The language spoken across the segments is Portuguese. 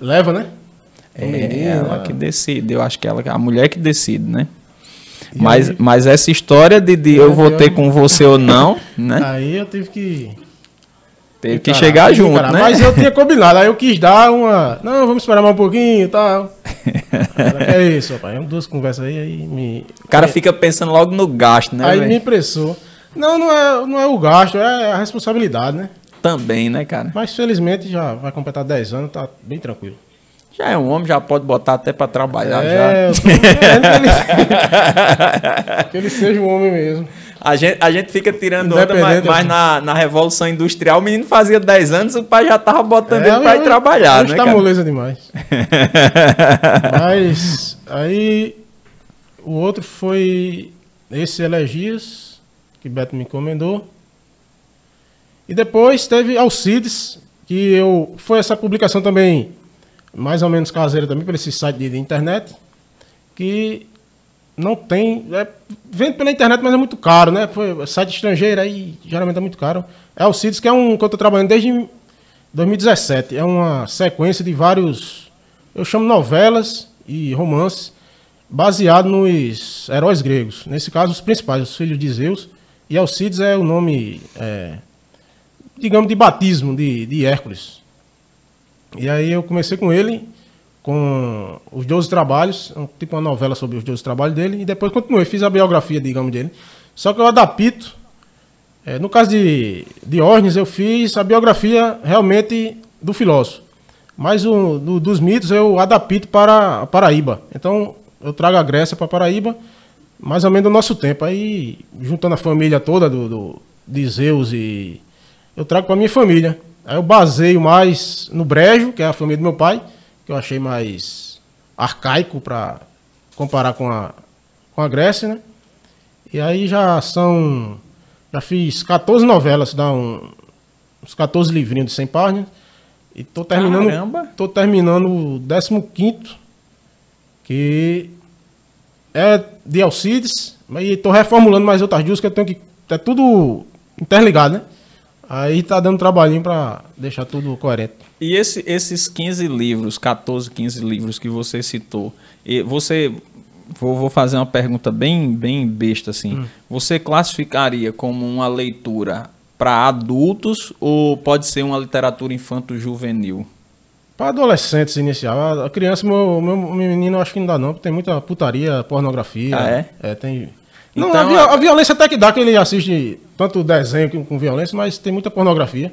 leva, né? É menino, ela que decide. Eu acho que ela, a mulher que decide, né? Mas, aí, mas essa história de, de eu vou ter com você ou não, né? Aí eu tive que. Teve que chegar junto, né? Mas eu tinha combinado, aí eu quis dar uma. Não, vamos esperar mais um pouquinho e tal. é isso, rapaz. Duas conversas aí, aí me. O cara fica pensando logo no gasto, né? Aí véio? me impressou. Não, não é, não é o gasto, é a responsabilidade, né? Também, né, cara? Mas felizmente já vai completar 10 anos, tá bem tranquilo. Já é um homem, já pode botar até para trabalhar. É, já. eu tô que ele, que ele seja um homem mesmo. A gente, a gente fica tirando onda, mas, mas na, na Revolução Industrial o menino fazia 10 anos, o pai já tava botando é, ele para ir trabalhar, né? Tá moleza demais. mas aí o outro foi esse Elegias, que Beto me encomendou. E depois teve Alcides, que eu foi essa publicação também mais ou menos caseira também, por esse site de, internet, que não tem. É, vende pela internet, mas é muito caro, né? Foi site estrangeiro aí, geralmente é muito caro. É o CIDS, que é um que eu estou trabalhando desde 2017. É uma sequência de vários. Eu chamo novelas e romances baseado nos heróis gregos. Nesse caso, os principais, os filhos de Zeus. E Alcides é o nome, é, digamos, de batismo de, de Hércules. E aí eu comecei com ele, com os 12 trabalhos, tipo uma novela sobre os 12 trabalhos dele, e depois continuei, fiz a biografia, digamos, dele. Só que eu adapto, é, no caso de Diógenes, eu fiz a biografia realmente do filósofo. Mas o do, dos mitos eu adapto para a Paraíba. Então eu trago a Grécia para a Paraíba, mais ou menos do nosso tempo. Aí, juntando a família toda do, do de Zeus e. Eu trago para minha família. Aí eu baseio mais no Brejo, que é a família do meu pai, que eu achei mais arcaico para comparar com a, com a Grécia, né? E aí já são. Já fiz 14 novelas, dá um, uns 14 livrinhos de 100 páginas. E tô terminando. Caramba. Tô terminando o 15, que é de Alcides, mas tô reformulando mais outras duas que eu tenho que. É tudo interligado, né? Aí tá dando trabalhinho para deixar tudo coerente. E esse, esses 15 livros, 14, 15 livros que você citou, você vou, vou fazer uma pergunta bem, bem besta assim. Hum. Você classificaria como uma leitura para adultos ou pode ser uma literatura infanto-juvenil? Para adolescentes inicial. A criança, meu, meu menino, acho que não dá não, porque tem muita putaria, pornografia. Ah, é? É, tem não, então, a, a, violência até que dá, que ele assiste tanto desenho com, com violência, mas tem muita pornografia.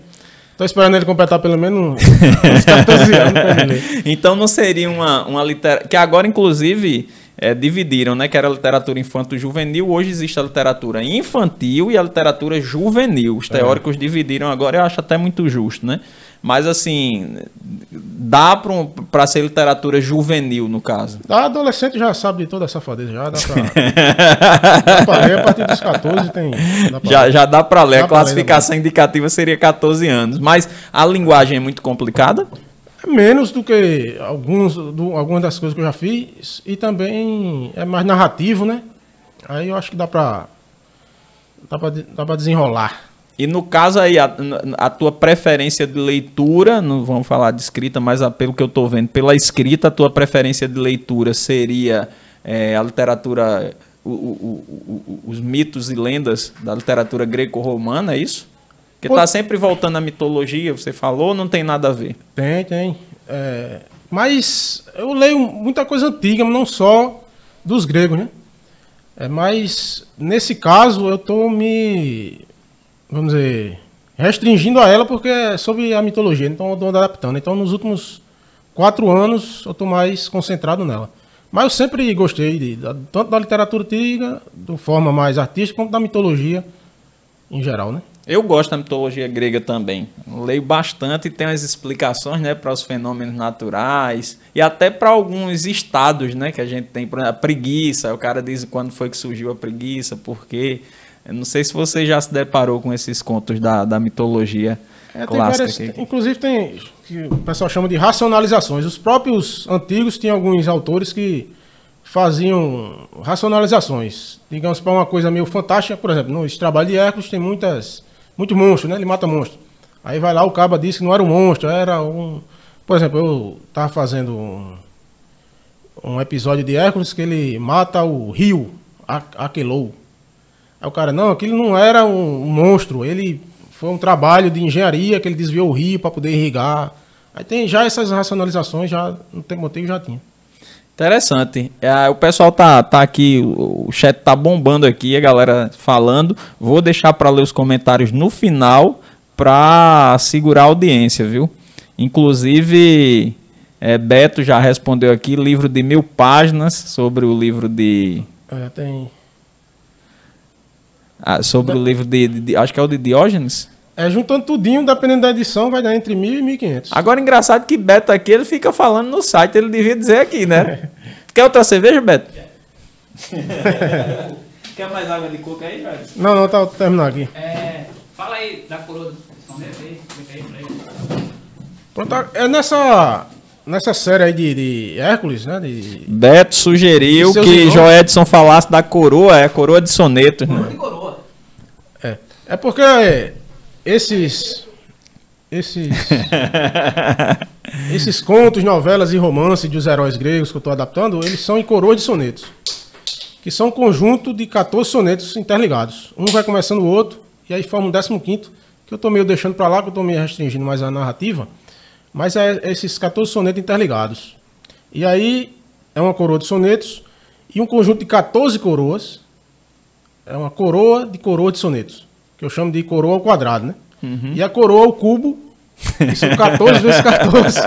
Estou esperando ele completar pelo menos uns 14 anos. então não seria uma, uma literatura. Que agora, inclusive, é, dividiram, né? Que era a literatura infanto-juvenil. Hoje existe a literatura infantil e a literatura juvenil. Os é. teóricos é. dividiram agora, eu acho até muito justo, né? Mas assim, dá para ser literatura juvenil, no caso. A adolescente já sabe de toda essa safadeza, já dá para ler a partir dos 14 tem. Já, já dá para ler. Dá a classificação ler indicativa seria 14 anos. Mas a linguagem é muito complicada? Menos do que alguns, do, algumas das coisas que eu já fiz. E também é mais narrativo, né? Aí eu acho que dá para dá dá desenrolar. E no caso aí, a, a, tua preferência de leitura, não vamos falar de escrita, mas a, pelo que eu estou vendo, pela escrita, a tua preferência de leitura seria é, a literatura, o, o, o, os mitos e lendas da literatura greco-romana, é isso? Porque está sempre voltando à mitologia, você falou, não tem nada a ver? Tem, tem. É, mas eu leio muita coisa antiga, não só dos gregos, né? É, mas nesse caso eu estou me vamos dizer, restringindo a ela porque é sobre a mitologia, então eu estou adaptando. Então nos últimos quatro anos eu estou mais concentrado nela. Mas eu sempre gostei de, tanto da literatura antiga, de forma mais artística, quanto da mitologia em geral, né? Eu gosto da mitologia grega também. Leio bastante e tem as explicações, né, para os fenômenos naturais e até para alguns estados, né, que a gente tem, por exemplo, a preguiça. O cara diz quando foi que surgiu a preguiça, por quê? Eu não sei se você já se deparou com esses contos da, da mitologia é, clássica. Tem várias, inclusive tem que o pessoal chama de racionalizações. Os próprios antigos tinham alguns autores que faziam racionalizações. Digamos para uma coisa meio fantástica, por exemplo, no trabalho de Hércules tem muitas muitos monstros, né? Ele mata monstros. Aí vai lá o caba diz que não era um monstro, era um Por exemplo, eu tava fazendo um, um episódio de Hércules que ele mata o rio, Aquelou. Aí o cara, não, aquilo não era um, um monstro, ele foi um trabalho de engenharia que ele desviou o rio para poder irrigar. Aí tem já essas racionalizações, já no motivo já tinha. Interessante. É, o pessoal tá, tá aqui, o o chat tá bombando aqui, a galera falando. Vou deixar para ler os comentários no final para segurar a audiência, viu? Inclusive, é, Beto já respondeu aqui, livro de mil páginas sobre o livro de. É, tem. Ah, sobre o livro de, de- de- Acho que é o de Diógenes. É, juntando tudinho, dependendo da edição, vai dar entre mil e mil e quinhentos. Agora, engraçado que Beto aqui, ele fica falando no site, ele devia dizer aqui, né? Quer outra cerveja, Beto? Quer mais água de coco aí, velho? Não, não, tá terminando aqui. É, fala aí da coroa do soneto aí, explica aí pra ele. Pronto, é nessa, nessa série aí de, de Hércules, né? De, Beto sugeriu que irmãos? Joedson falasse da coroa, é a coroa de sonetos, né? De coroa. É. porque esses. Esses. esses contos, novelas e romances dos heróis gregos que eu estou adaptando, eles são em coroa de sonetos. Que são um conjunto de 14 sonetos interligados. Um vai começando o outro, e aí forma um 15, que eu estou meio deixando para lá, que eu estou meio restringindo mais a narrativa. Mas é esses 14 sonetos interligados. E aí é uma coroa de sonetos e um conjunto de 14 coroas. É uma coroa de coroa de sonetos. Que eu chamo de coroa ao quadrado, né? E a coroa ao cubo, são 14 vezes 14.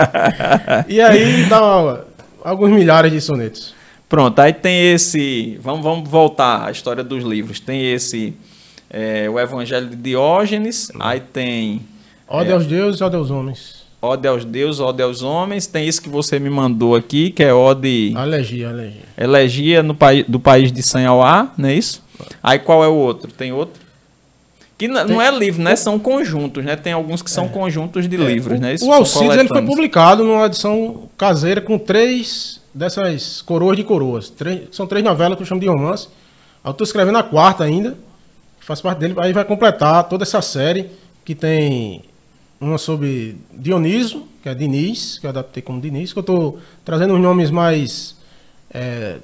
e aí dá alguns milhares de sonetos. Pronto, aí tem esse. Vamos, vamos voltar à história dos livros. Tem esse. é, o Evangelho de Diógenes, aí tem Ode aos deuses, ode aos homens. Ode aos Deuses, Ode aos Homens, tem isso que você me mandou aqui, que é Ode Alergia, alergia. Elegia no país, do país de Sanhauá, não é isso? Aí qual é o outro? Tem outro? Que não é livro, né? São conjuntos, né? Tem alguns que são conjuntos de livros, né? Isso O Alcides ele foi publicado numa edição caseira com três dessas coroas de coroas. Três- são três novelas que eu chamo de romance. Aí eu estou escrevendo a quarta ainda, que faz parte dele. Aí vai completar toda essa série que tem uma sobre Dioniso, que é Diniz, que eu adaptei como Diniz, que eu estou trazendo os nomes mais é,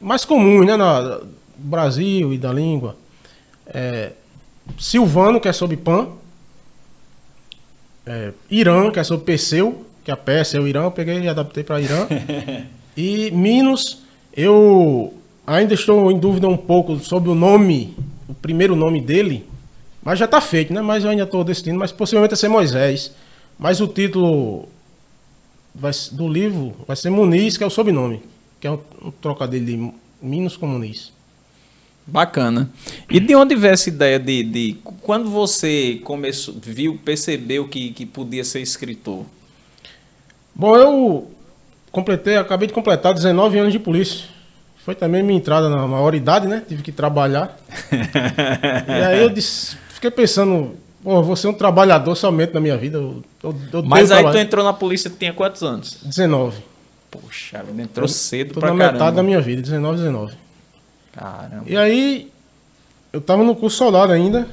mais comuns, né, na, Brasil e da língua. É, Silvano, que é sobre Pan, é, Irã, que é sobre Perseu, que a Pérsia é o Irã, eu peguei e adaptei para Irã. e Minos, eu ainda estou em dúvida um pouco sobre o nome, o primeiro nome dele, mas já está feito, né? Mas eu ainda estou decidindo, mas possivelmente vai ser Moisés. Mas o título vai, do livro vai ser Muniz, que é o sobrenome, que é um, um trocadilho de Minos com Muniz. Bacana. E de onde veio essa ideia de, de quando você começou, viu, percebeu que, que podia ser escritor? Bom, eu completei, acabei de completar 19 anos de polícia. Foi também minha entrada na maioridade, né? Tive que trabalhar. e aí eu disse, fiquei pensando, pô, vou ser um trabalhador somente na minha vida. Eu, eu, eu Mas aí tu trabalhar. entrou na polícia, tu tinha quantos anos? 19. Poxa, entrou cedo Tô pra na caramba. metade da minha vida, 19, 19. Caramba. E aí, eu tava no curso soldado ainda.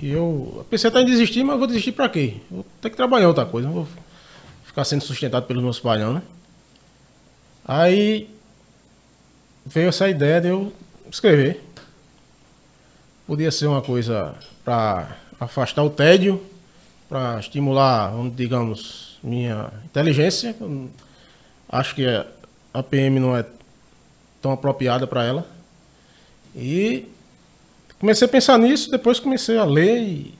E eu pensei até em desistir, mas vou desistir pra quê? Vou ter que trabalhar outra coisa. Não vou ficar sendo sustentado pelos meus pais, não, né? Aí veio essa ideia de eu escrever. Podia ser uma coisa para afastar o tédio, para estimular, digamos, minha inteligência. Acho que a PM não é tão apropriada para ela. E comecei a pensar nisso, depois comecei a ler e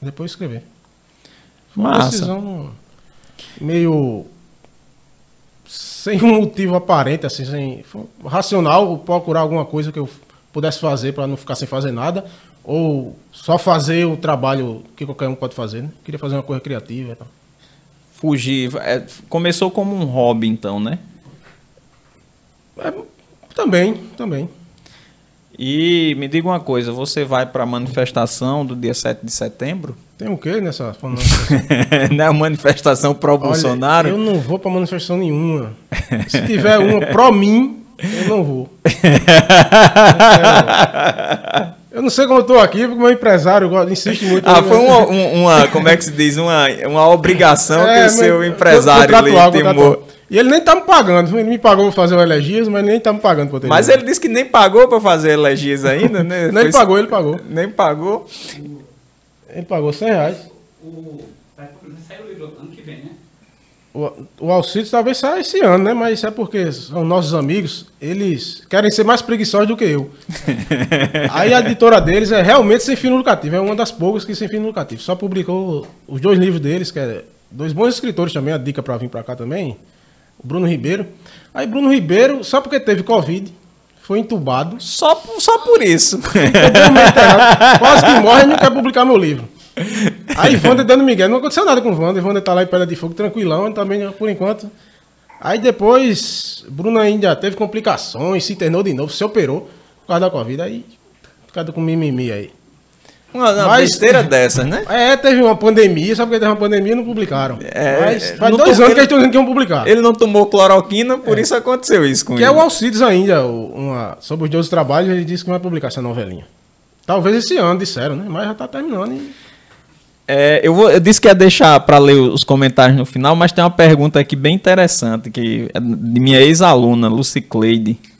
depois escrever. Foi uma Massa. decisão meio sem um motivo aparente, assim, sem racional, procurar alguma coisa que eu pudesse fazer para não ficar sem fazer nada, ou só fazer o trabalho que qualquer um pode fazer, né? Queria fazer uma coisa criativa e tal. Fugir. é, começou como um hobby, então, né? É, também, também. E me diga uma coisa, você vai pra manifestação do dia 7 de setembro? Tem o quê nessa falando Não é a manifestação pro Bolsonaro? Olha, eu não vou pra manifestação nenhuma. Se tiver uma pró mim, eu não vou. Eu não sei como eu tô aqui, porque meu empresário insiste muito. Ah, foi uma, um- uma- como é que se diz? Uma, uma obrigação que É, o seu empresário lhe contratual. E ele nem tá me pagando. Ele me pagou pra fazer o elegias, mas nem tá me pagando pra ter. Mas ele disse que nem pagou pra fazer elegias ainda, né? Nem Foi- pagou, ele pagou. Nem pagou. Ele pagou 100 reais. O, sair o livro ano que vem, né? O, o Alcides talvez saia esse ano, né? Mas isso é porque são nossos amigos, eles querem ser mais preguiçosos do que eu. Aí a editora deles é realmente sem fim lucrativo, é uma das poucas que sem fim lucrativo. Só publicou os dois livros deles, que é dois bons escritores também, a dica para vir para cá também, o Bruno Ribeiro. Aí Bruno Ribeiro, só porque teve Covid, foi entubado, Só, por- só por isso. quase que morre e não quer publicar meu livro. Aí Wander dando Miguel, não aconteceu nada com o Wander, Wander tá lá em Pedra de Fogo, tranquilão, também por enquanto. Aí depois, Bruno ainda teve complicações, se internou de novo, se operou por causa da Covid, aí fica com mimimi aí. Uma, uma Mas- besteira dessas, né? É, teve uma pandemia, sabe porque teve uma pandemia e não publicaram. É, Mas é, faz dois anos que eles estão dizendo que iam publicar. Ele não tomou cloroquina, por isso aconteceu isso com Que ele. é o Alcides ainda, uma, sobre os 12 trabalhos, ele disse que vai publicar essa novelinha. Talvez esse ano, disseram, né? Mas já tá terminando. E... É, eu, vou, eu disse que ia deixar para ler os comentários no final, mas tem uma pergunta aqui bem interessante, que é de minha ex-aluna, Lucicleide. Lucicleide,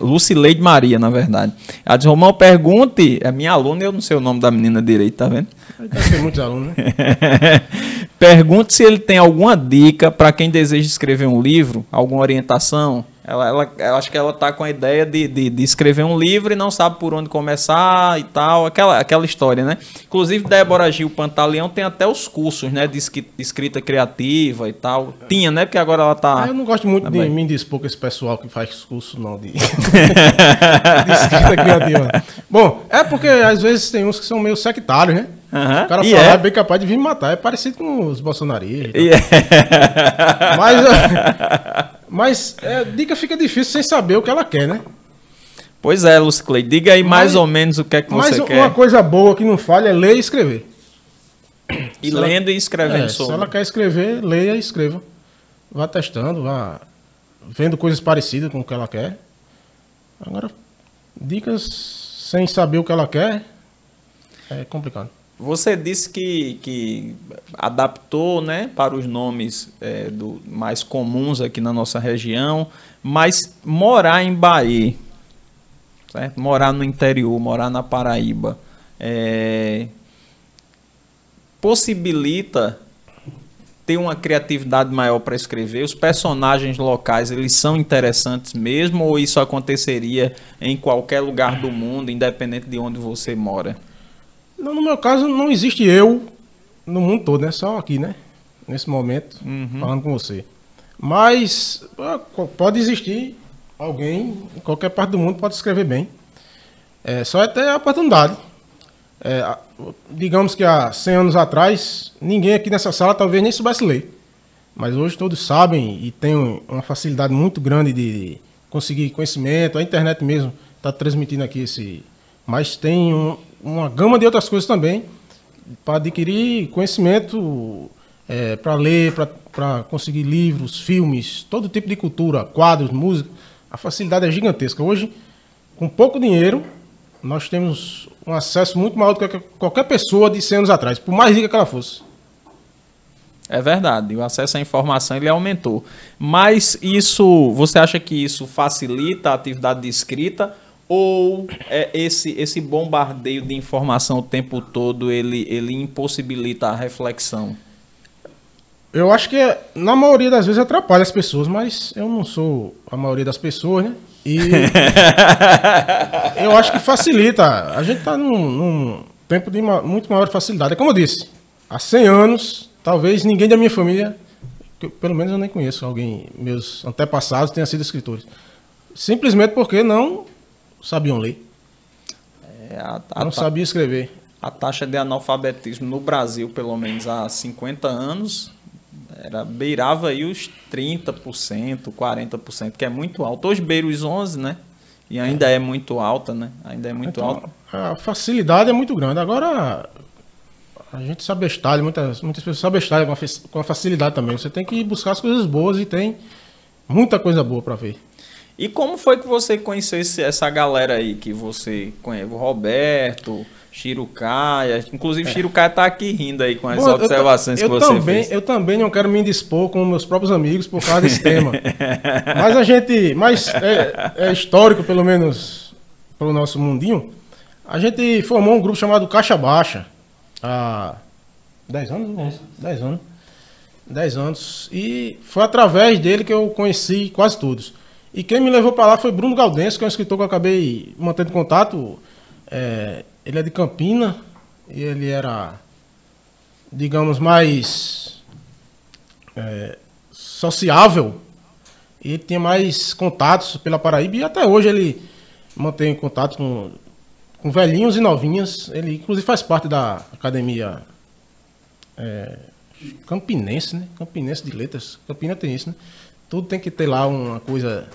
Lucileide Maria, na verdade. Ela disse, Romão, pergunte, é minha aluna, eu não sei o nome da menina direito, tá vendo? Deve ter muitos alunos, né? Pergunte se ele tem alguma dica para quem deseja escrever um livro, alguma orientação. Ela, ela, eu acho que ela tá com a ideia de, de, de escrever um livro e não sabe por onde começar e tal, aquela, aquela história, né? Inclusive, Débora Gil Pantaleão tem até os cursos, né, de escrita criativa e tal. Tinha, né? Porque agora ela tá. Ah, eu não gosto muito Tá de bem. me dispor com esse pessoal que faz curso, não, de, de escrita criativa. Bom, é porque às vezes tem uns que são meio sectários, né? Aham, O cara e falar é. é bem capaz de vir me matar. É parecido com os bolsonaristas. É- Mas, mas é, dica fica difícil sem saber o que ela quer, né? Pois é, Lucicleide, diga aí mais Mas- ou menos o que é que Mas você uma quer. coisa boa que não falha é ler e escrever. E se ela- lendo e escrevendo É, se sobre. ela quer escrever, leia e escreva. Vá testando, vá vendo coisas parecidas com o que ela quer. Agora, dicas sem saber o que ela quer é complicado. Você disse que, que adaptou né, para os nomes é, do, mais comuns aqui na nossa região, mas morar em Bahia, certo? morar no interior, morar na Paraíba, é, possibilita ter uma criatividade maior para escrever? Os personagens locais, eles são interessantes mesmo ou isso aconteceria em qualquer lugar do mundo, independente de onde você mora? Não, no meu caso, não existe eu no mundo todo, né? Só aqui, né? Nesse momento, falando com você. Mas ah, pode existir alguém em qualquer parte do mundo pode escrever bem. É, só é ter a oportunidade. É, digamos que há 100 anos atrás, ninguém aqui nessa sala talvez nem soubesse ler. Mas hoje todos sabem e tem um- uma facilidade muito grande de conseguir conhecimento. A internet mesmo está transmitindo aqui esse. Mas tem um- uma gama de outras coisas também para adquirir conhecimento, para ler, para conseguir livros, filmes, todo tipo de cultura, quadros, música. A facilidade é gigantesca. Hoje, com pouco dinheiro, nós temos um acesso muito maior do que qualquer pessoa de 100 anos atrás, por mais rica que ela fosse. É verdade, o acesso à informação ele aumentou. Mas isso, você acha que isso facilita a atividade de escrita ou é esse esse bombardeio de informação o tempo todo ele ele impossibilita a reflexão? Eu acho que na maioria das vezes atrapalha as pessoas, mas eu não sou a maioria das pessoas, né? E eu acho que facilita. A gente está num, num tempo de ma- muito maior facilidade. É como eu disse, há 100 anos, talvez ninguém da minha família, eu- pelo menos eu nem conheço alguém, meus antepassados tenha sido escritores. Simplesmente porque não sabiam ler, É, a, a não sabiam escrever. a taxa de analfabetismo no Brasil, pelo menos há 50 anos, era beirava aí os 30%, 40%, que é muito alto. Hoje beira os 11, né? E ainda é muito alta, né? Ainda é muito Então, alta. a facilidade é muito grande. Agora, a gente se abestalha, muitas, muitas pessoas se abestalham com a, com a facilidade também. Você tem que buscar as coisas boas e tem muita coisa boa para ver. E como foi que você conheceu esse- essa galera aí que você conhece? O Roberto, Chirucaia. Inclusive, Chirucaia tá aqui rindo aí com as Bom, eu observações eu que você também, fez. Eu também não quero me indispor com meus próprios amigos por causa desse tema. Mas a gente, mas é, é histórico, pelo menos, para o nosso mundinho. A gente formou um grupo chamado Caixa Baixa há 10 anos? Não, 10 anos. 10 anos. E foi através dele que eu conheci quase todos. E quem me levou para lá foi Bruno Galdense, que é um escritor que eu acabei mantendo contato. É, ele é de Campina e ele era, digamos, mais é, sociável. E tinha mais contatos pela Paraíba e até hoje ele mantém contato com, com velhinhos e novinhas. Ele, inclusive, faz parte da academia é, Campinense, né? Campinense de Letras. Campina tem isso, né? Tudo tem que ter lá uma coisa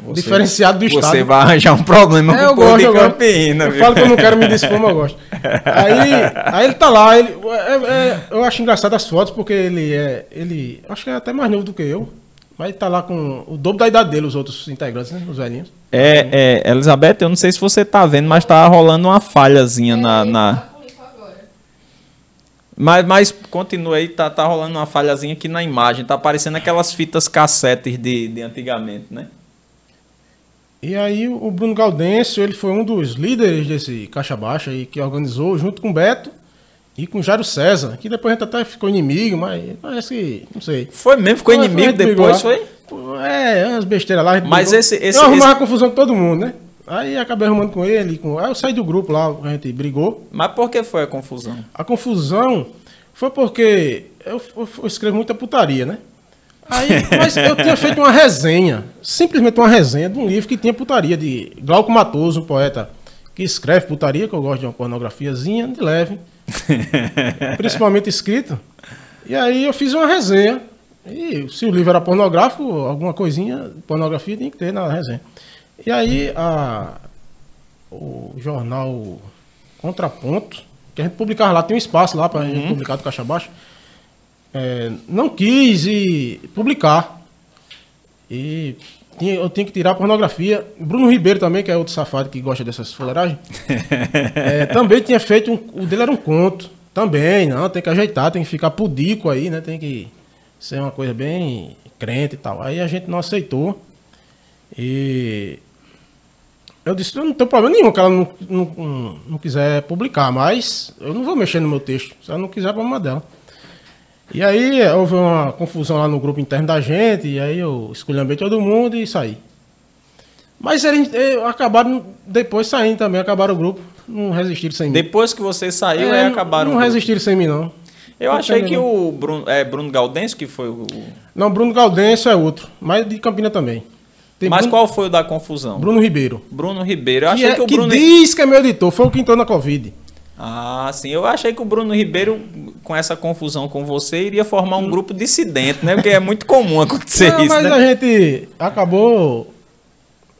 Você- diferenciada do Estado. Você vai arranjar um problema É, com eu o povo gosto, de eu gosto. Campina. Eu viu? falo que eu não quero me dispor, mas eu gosto. Aí, aí ele tá lá, ele, é- é- eu acho engraçado as fotos, porque ele é. Ele. Acho que é até mais novo do que eu. Mas tá lá com o dobro da idade dele, os outros integrantes, né? Os velhinhos. É, é, Elizabeth, eu não sei se você tá vendo, mas tá rolando uma falhazinha na. na... Mas, mas continua aí, tá, tá rolando uma falhazinha aqui na imagem. Tá aparecendo aquelas fitas cassetes de, de antigamente, né? E aí o Bruno Gaudêncio, ele foi um dos líderes desse Caixa Baixa aí, que organizou junto com o Beto e com o Jairo César, que depois a gente até ficou inimigo, mas parece que, não sei. Foi mesmo? Ficou inimigo foi, depois, foi? É, umas besteiras lá. Mas brigou. esse- esse- Eu arrumava esse- confusão com todo mundo, né? Aí acabei arrumando com ele. Com... Aí eu saí do grupo lá, a gente brigou. Mas por que foi a confusão? A confusão foi porque eu, eu- eu escrevo muita putaria, né? Aí, mas eu tinha feito uma resenha, simplesmente uma resenha de um livro que tinha putaria, de Glauco Matoso, um poeta que escreve putaria, que eu gosto de uma pornografiazinha de leve, principalmente escrita. E aí eu fiz uma resenha. E se o livro era pornográfico, alguma coisinha, pornografia tinha que ter na resenha. E aí a, o jornal Contraponto, que a gente publicava lá, tem um espaço lá para a gente publicar do Caixa Baixa, é, não quis e publicar. E tinha- eu tinha que tirar a pornografia. Bruno Ribeiro também, que é outro safado que gosta dessas fuleiragens, é, também tinha feito, um, o dele era um conto. Também, não, tem que ajeitar, tem que ficar pudico aí, né? Tem que ser uma coisa bem crente e tal. Aí a gente não aceitou. E eu disse, eu não tenho problema nenhum que ela não, não, não, não quiser publicar, mas eu não vou mexer no meu texto. Se ela não quiser, problema dela. E aí houve uma confusão lá no grupo interno da gente, e aí eu esculhambei todo mundo e saí. Mas eles eh, acabaram depois saindo também, acabaram o grupo, não resistiram sem mim. Depois que você saiu, É, aí acabaram. Não resistiram sem mim, não. Eu Não achei que o Bruno, é, Bruno Galdense que foi o. Não, Bruno Galdense é outro, mas de Campina também. Tem Mas Bruno, qual foi o da confusão? Bruno Ribeiro. Bruno Ribeiro. Eu Que, achei é- que o que Bruno. diz que é meu editor, foi o que entrou na Covid. Ah, sim. Eu achei que o Bruno Ribeiro, com essa confusão com você, iria formar um grupo dissidente, né? Porque é muito comum acontecer Não, isso, mas né? a gente acabou,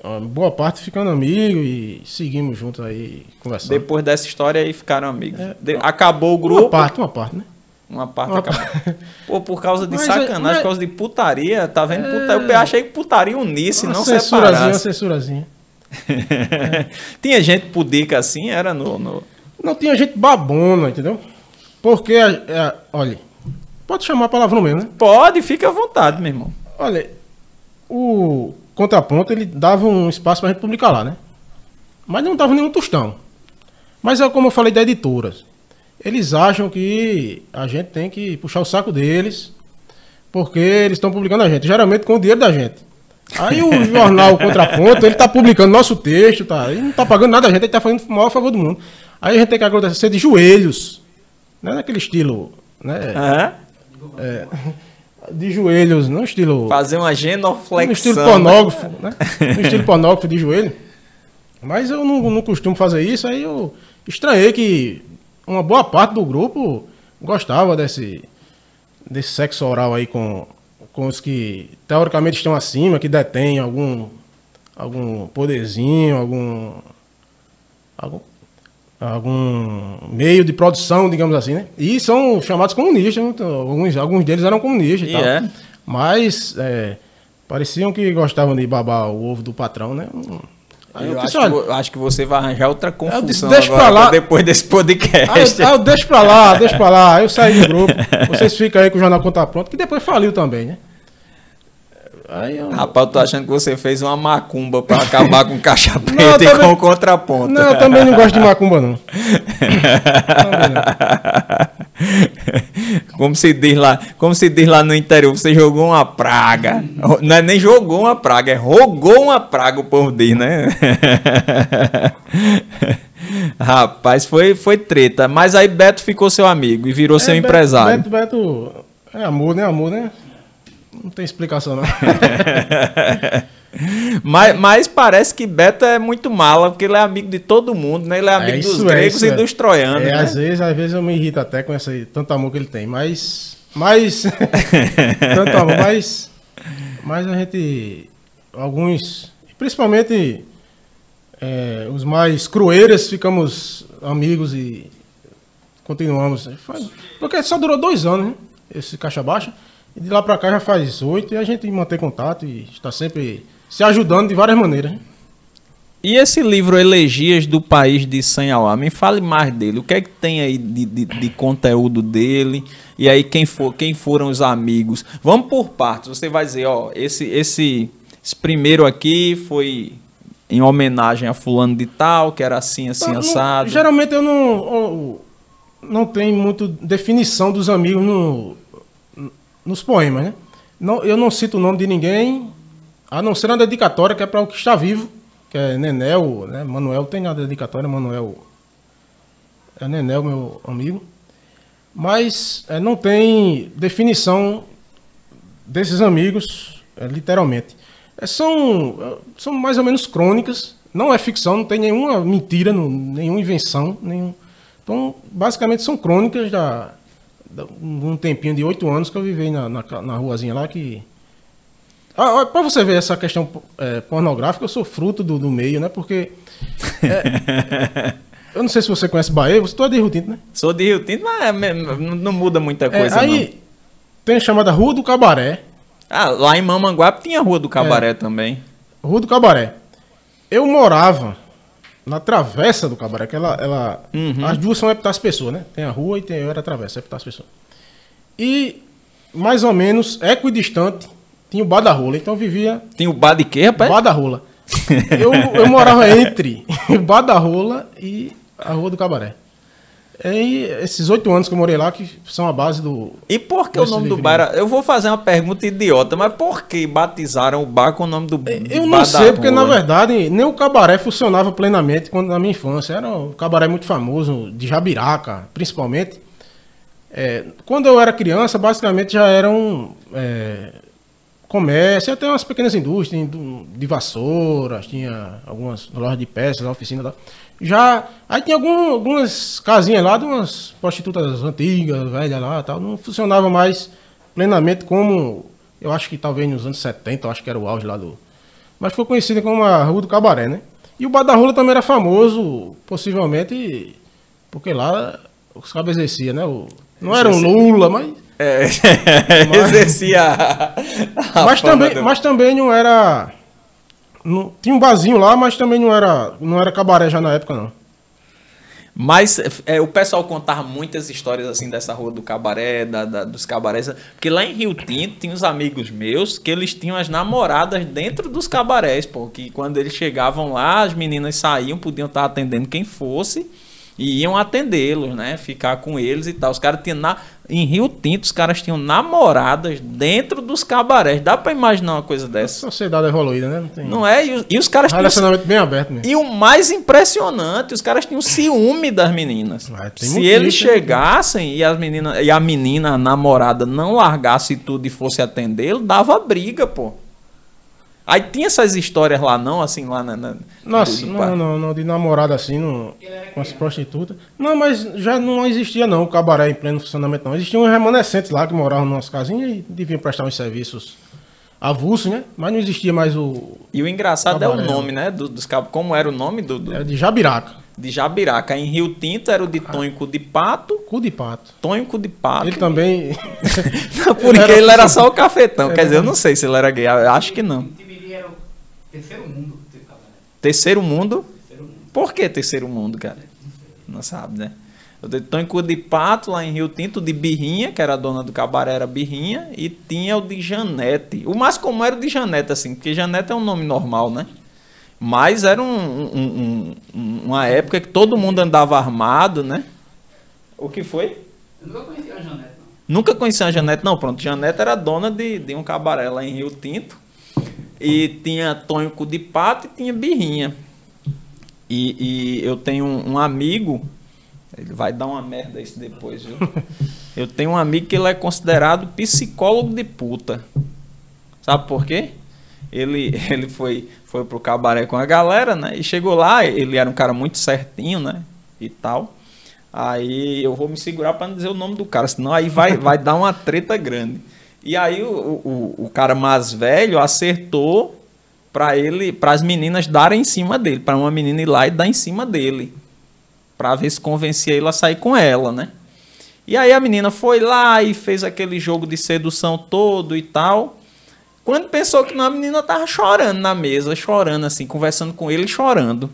ó, boa parte, ficando amigo e seguimos juntos aí, conversando. Depois dessa história aí ficaram amigos. De- Acabou o grupo. Uma parte, uma parte, né? Uma parte Uma acabou. Pô, por causa de Mas, sacanagem, mas- por causa de putaria, tá vendo? Puta- Eu achei que putaria unisse, Uma não censurazinha, uma separasse. censurazinha. Tinha gente pudica assim, era no. no- Não tinha gente babona, entendeu? Porque, é, olha, pode chamar palavrão mesmo, né? Pode, fica à vontade, meu irmão. Olha, o contraponto ele dava um espaço pra gente publicar lá, né? Mas não dava nenhum tostão. Mas é como eu falei da editoras. Eles acham que a gente tem que puxar o saco deles, porque eles estão publicando a gente, geralmente com o dinheiro da gente. Aí o jornal Contraponto, ele tá publicando nosso texto, tá? Ele não tá pagando nada a gente, ele tá fazendo o maior favor do mundo. Aí a gente tem que acontecer de joelhos, né? Naquele estilo, né? É. De joelhos, não estilo... Fazer uma No genoflexão. estilo pornógrafo, né? No estilo pornógrafo de joelho. Mas eu não, não costumo fazer isso, aí eu estranhei que uma boa parte do grupo gostava desse, desse sexo oral aí com, com os que teoricamente estão acima, que detêm algum, algum poderzinho, algum, algum, algum meio de produção, digamos assim, né? E são chamados comunistas, né? Então, alguns, alguns deles eram comunistas e, E tal. é. Mas é, Pareciam que gostavam de babar o ovo do patrão, né? Hum. Eu, eu acho, que, acho que você vai arranjar outra confusão disse, deixa agora, lá. depois desse podcast. aí eu deixo pra lá, deixa pra lá. Eu saí do grupo. Vocês ficam aí com o Jornal Conta Pronto, que depois faliu também, né? Aí eu... Rapaz, eu tô achando que você fez uma macumba pra acabar com caixa Não, preta e também- com o contraponto. Não, eu também não gosto de macumba, não. Não. Como se diz lá, como se diz lá no interior, você jogou uma praga. Não é nem jogou uma praga, é rogou uma praga, o povo diz, né? Rapaz, foi, foi treta. Mas aí Beto ficou seu amigo e virou seu É, Beto- empresário. Beto, Beto, é amor, né? Amor, né? Não tem explicação, não. Mas, mas parece que Beto é muito mala, porque ele é amigo de todo mundo, né? Ele é amigo dos isso gregos isso e dos troianos, É, né? às vezes, às vezes eu me irrito até com esse tanto amor que ele tem, mas. Mas. tanto amor, mas. Mas a gente. Alguns. Principalmente. é, os mais crueiras ficamos amigos e continuamos. Porque só durou dois anos, né? Esse caixa baixa. E de lá pra cá já faz oito e a gente mantém contato e está sempre se ajudando de várias maneiras. né? E esse livro Elegias do País de Sanhauá, me fale mais dele. O que é que tem aí de, de, de conteúdo dele? E aí quem, for, quem foram os amigos? Vamos por partes. Você vai dizer, ó, esse, esse, esse primeiro aqui foi em homenagem a fulano de tal, que era assim, assim, Não, não- assado. geralmente eu não, eu não tenho muito definição dos amigos no, nos poemas, né? Não, eu não cito o nome de ninguém, a não ser na dedicatória, que é para o que está vivo, que é Nenel, né? Manuel tem na dedicatória, Manuel é Nenel, meu amigo. Mas é, não tem definição desses amigos, é, literalmente. É, são, é, são mais ou menos crônicas, não é ficção, não tem nenhuma mentira, não- nenhuma invenção. Nenhum... Então, basicamente são crônicas da- um tempinho de oito anos que eu vivi na, na, na ruazinha lá que. Ah, para você ver essa questão é, pornográfica, eu sou fruto do, do meio, né? Porque. é, eu não sei se você conhece Bahia, você é de Rio Tinto, né? Sou de Rio Tinto, mas é não não muda muita É, coisa, não. aí tem a chamada Rua do Cabaré. Ah, lá em Mamanguape tinha a Rua do É. Cabaré também. Rua do Cabaré. Eu morava na travessa do Cabaré, que ela. ela Uhum. As duas são Epitácio Pessoa, né? Tem a rua e tem eu era a travessa, Epitácio Pessoa. E mais ou menos equidistante tinha o Bar da Rola. Então eu vivia Tinha o bar de quê, rapaz? Bar da Rola. eu, eu morava entre o Bar da Rola e a Rua do Cabaré. E esses oito anos que eu morei lá, que são a base do. E por que o nome do livrinho. bar? era- Eu vou fazer uma pergunta idiota, mas por que batizaram o bar com o nome do Eu bar não sei, porque na verdade nem o cabaré funcionava plenamente quando na minha infância. Era um cabaré muito famoso, de Jabiraca, principalmente. É, quando eu era criança, basicamente já eram é, comércio, até umas pequenas indústrias de- de vassouras, tinha algumas lojas de peças, oficina e tal. Já, aí tinha algum- algumas casinhas lá de umas prostitutas antigas, velhas lá tal. Não funcionava mais plenamente como, eu acho que talvez nos anos 70, eu acho que era o auge lá do... Mas ficou conhecida como a Rua do Cabaré, né? E o Bar da Rola também era famoso, possivelmente, porque lá os cabos exerciam, né? O- não era um Lula, mas... É, exercia a- a mas, também, mas também não era. Não- tinha um barzinho lá, mas também não era, não era cabaré já na época, não. Mas é, o pessoal contava muitas histórias assim dessa rua do cabaré, da, da- dos cabarés. Porque lá em Rio Tinto tinha uns amigos meus que eles tinham as namoradas dentro dos cabarés, pô. Que quando eles chegavam lá, as meninas saíam, podiam estar atendendo quem fosse. E iam atendê-los, né? Ficar com eles e tal. Os caras tinham. Na... Em Rio Tinto, os caras tinham namoradas dentro dos cabarés. Dá pra imaginar uma coisa dessa? Sociedade evoluída, né? Não tem. Não é? E os, e os caras tinham. Relacionamento bem aberto mesmo. E o mais impressionante, os caras tinham ciúme das meninas. Ah, Se motivo, eles chegassem e, as meninas, e a menina, a namorada, não largasse tudo e fosse atendê-lo, dava briga, pô. Aí tinha essas histórias lá, não, assim, lá na. na Nossa, do- não, não, não, de namorada assim, não, com as prostitutas. Não, mas já não existia não o cabaré em pleno funcionamento, não. Existiam remanescentes lá que moravam nas nossas casinhas e deviam prestar uns serviços avulsos, né? Mas não existia mais o. E o engraçado é o nome, né? do- dos cabos. Como era o nome do. do- É de Jabiraca. De Jabiraca. Em Rio Tinto era o de Tonho Cu de Pato. Cu de pato. Tonho Cu de Pato. Ele também. Não, porque Ele ele era- era, só o cafetão. Quer Ele dizer, eu era- não sei se ele era gay. Eu acho que não. O Tibiri era o terceiro mundo. Terceiro mundo. Terceiro mundo. Por que terceiro mundo, cara? Não sabe, né? Eu de Tonho Cu de Pato, lá em Rio Tinto, de Birrinha, que era a dona do cabaré, era Birrinha, e tinha o de Janete. O mais comum era o de Janete, assim, porque Janete é um nome normal, né? Mas era um- um- um- uma época que todo mundo andava armado, né? O que foi? Eu nunca conheci a Janete, não. Nunca conheci a Janete, não. Pronto, Janete era dona de, de um cabaré lá em Rio Tinto. E tinha Cu de Pato e tinha Birrinha. E, e eu tenho um, um amigo, ele vai dar uma merda isso depois, viu? Eu tenho um amigo que ele é considerado psicólogo de puta. Sabe por quê? Ele, ele foi, foi pro cabaré com a galera, né? E chegou lá, ele era um cara muito certinho, né? E tal. Aí eu vou me segurar para não dizer o nome do cara, senão aí vai, vai dar uma treta grande. E aí o, o, o cara mais velho acertou para ele, para as meninas darem em cima dele, para uma menina ir lá e dar em cima dele, para ver se convencia ele a sair com ela, né? E aí a menina foi lá e fez aquele jogo de sedução todo e tal. Quando pensou que não, a menina tava chorando na mesa, chorando assim, conversando com ele, chorando.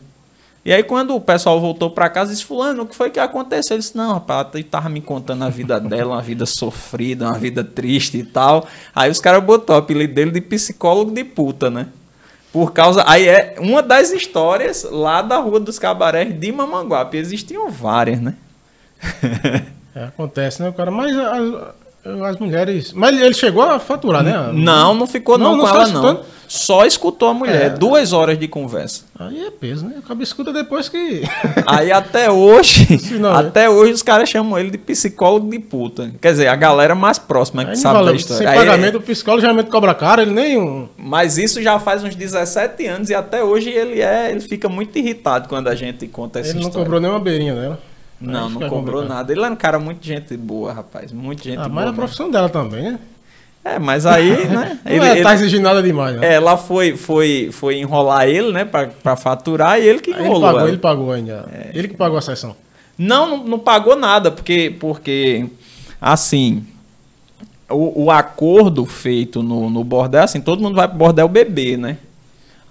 E aí quando o pessoal voltou pra casa, disse, fulano, o que foi que aconteceu? Ele disse, não, rapaz, ele tava me contando a vida dela, uma vida sofrida, uma vida triste e tal. Aí os caras botou o apelido dele de psicólogo de puta, né? Por causa. Aí é uma das histórias lá da Rua dos Cabarés de Mamanguape. Existiam várias, né? É, acontece, né, cara? Mas as, as mulheres. Mas ele chegou a faturar, né? Não, não ficou não, Não, não com só ela, escutando? não. Só escutou a mulher. É. Duas horas de conversa. Aí é peso, né? Acaba escuta depois que. Aí até hoje, não, né? até hoje os caras chamam ele de psicólogo de puta. Quer dizer, a galera mais próxima que Aí não sabe da valeu. história. Sem Aí- pagamento, o psicólogo geralmente cobra caro, ele nem um. Mas isso já faz uns 17 anos e até hoje ele é, ele fica muito irritado quando a gente conta essa Ele não história. cobrou nem uma beirinha dela. Não, não cobrou complicado. nada. Ele era um cara muito gente boa, rapaz. Muito gente Ah, boa. mas é a profissão dela também, né? É, mas aí, né? Não ele- é, ele- tá exigindo nada demais, né? ela foi, foi, foi enrolar ele, né, pra, pra faturar e ele que Aí ele enrolou. pagou, ela. ele pagou ainda. Ele que pagou a sessão. Não, não, não pagou nada, porque, porque assim, o, o acordo feito no, no bordel, assim, todo mundo vai pro bordel beber, né?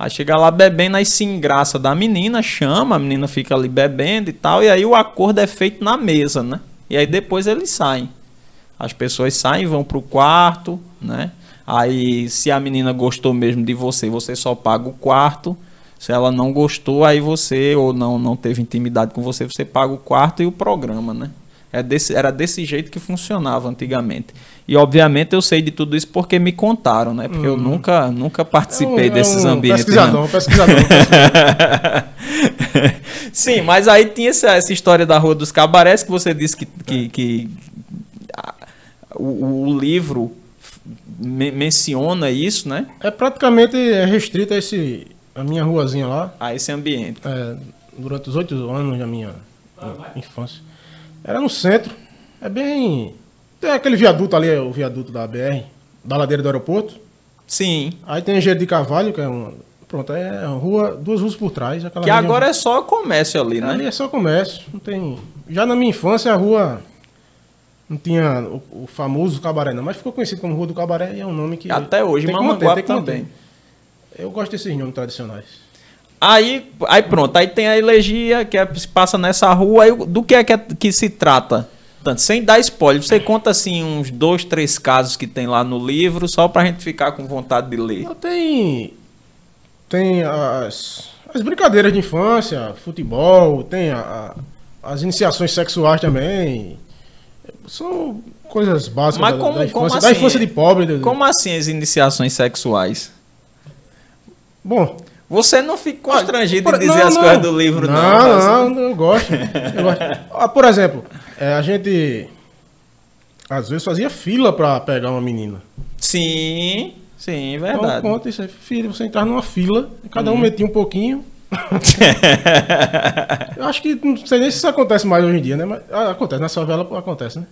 Aí chega lá bebendo, aí se engraça da menina, chama, a menina fica ali bebendo e tal, e aí o acordo é feito na mesa, né? E aí depois eles saem. As pessoas saem, vão pro quarto, né? Aí se a menina gostou mesmo de você, você só paga o quarto. Se ela não gostou, aí você ou não não teve intimidade com você, você paga o quarto e o programa, né? É desse, era desse jeito que funcionava antigamente. E obviamente eu sei de tudo isso porque me contaram, né? Porque eu nunca nunca participei É um- desses é um ambientes. Pesquisador, não. um pesquisador. um pesquisador. Sim, mas aí tinha essa, essa história da Rua dos Cabarés que você disse que, que, que a- o, o livro me- menciona isso, né? é praticamente é restrito a, esse, a minha ruazinha lá. A esse ambiente. é, durante os oito anos da minha infância. Era no centro. É bem. Tem aquele viaduto ali, é o viaduto da BR, da ladeira do aeroporto. Sim. Aí tem Engenheiro de Carvalho, que é uma. Pronto, é uma rua, duas ruas por trás. Que agora é só comércio ali, Ali né? é só comércio. Não tem. Já na minha infância a rua não tinha o, o famoso cabaré, não, mas ficou conhecido como Rua do Cabaré e é um nome que. Até hoje, Mamanguape também. Eu gosto desses nomes tradicionais. Aí, aí pronto, aí tem a elegia que é- se passa nessa rua. Aí, do que é que, é- que se trata? Tanto, sem dar spoiler, você conta assim uns dois, três casos que tem lá no livro, só pra gente ficar com vontade de ler. Não, Tem. Tem as, as brincadeiras de infância, futebol, tem a- a- as iniciações sexuais também. São coisas básicas Mas da, como- da como infância, assim? da infância de pobre. Como assim as iniciações sexuais? Bom, Você não fica constrangido por- em dizer não, as não. coisas do livro, não. Não, não, eu gosto. Eu gosto. Ah, por exemplo, é, a gente às vezes fazia fila pra pegar uma menina. Sim, sim, Então, verdade. conta isso aí. Filho, você entrar numa fila, cada Uhum. um metia um pouquinho. Eu acho que não sei nem se isso acontece mais hoje em dia, né? Mas ah, acontece, na favela acontece, né?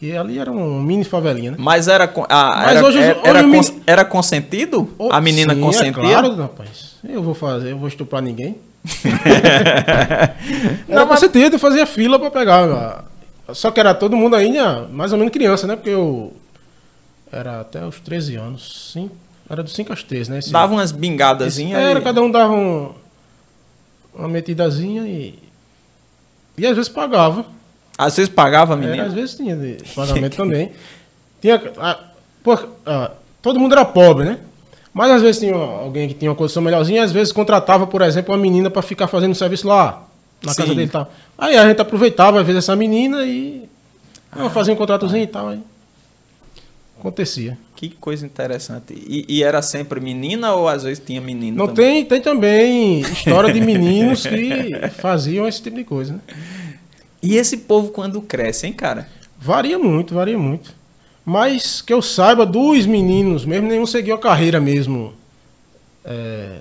E ali era um mini favelinha, né? Mas era, Mas era, hoje os- era, hoje era era consentido? Oh, a menina sim, consentia? É claro, rapaz. Eu vou fazer, eu vou estuprar ninguém. Não, mas- consentido, eu fazia fila pra pegar. Só que era todo mundo ainda mais ou menos criança, né? Porque eu era até os 13 anos. Sim, era dos 5 aos 13, né? Esse- Dava umas bingadazinhas. Era, e- cada um dava um, uma metidazinha e. E às vezes pagava. Às vezes pagava a Era, menina. às vezes tinha de pagamento também. Tinha, ah, pô, ah, todo mundo era pobre, né? Mas às vezes tinha alguém que tinha uma condição melhorzinha, às vezes contratava, por exemplo, uma menina para ficar fazendo serviço lá, na Sim. casa dele e tal. Aí a gente aproveitava, às vezes, essa menina e ah, fazia um contratozinho e tal. Aí acontecia. Que coisa interessante. E, e era sempre menina ou às vezes tinha menino? Não também? tem, tem também história de meninos que faziam esse tipo de coisa, né? E esse povo quando cresce, hein, cara? Varia muito, varia muito. Mas que eu saiba, dos meninos mesmo, nenhum seguiu a carreira mesmo é,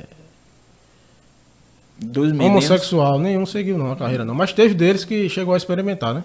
Dos meninos. homossexual. Nenhum seguiu não a carreira não. Mas teve deles que chegou a experimentar, né?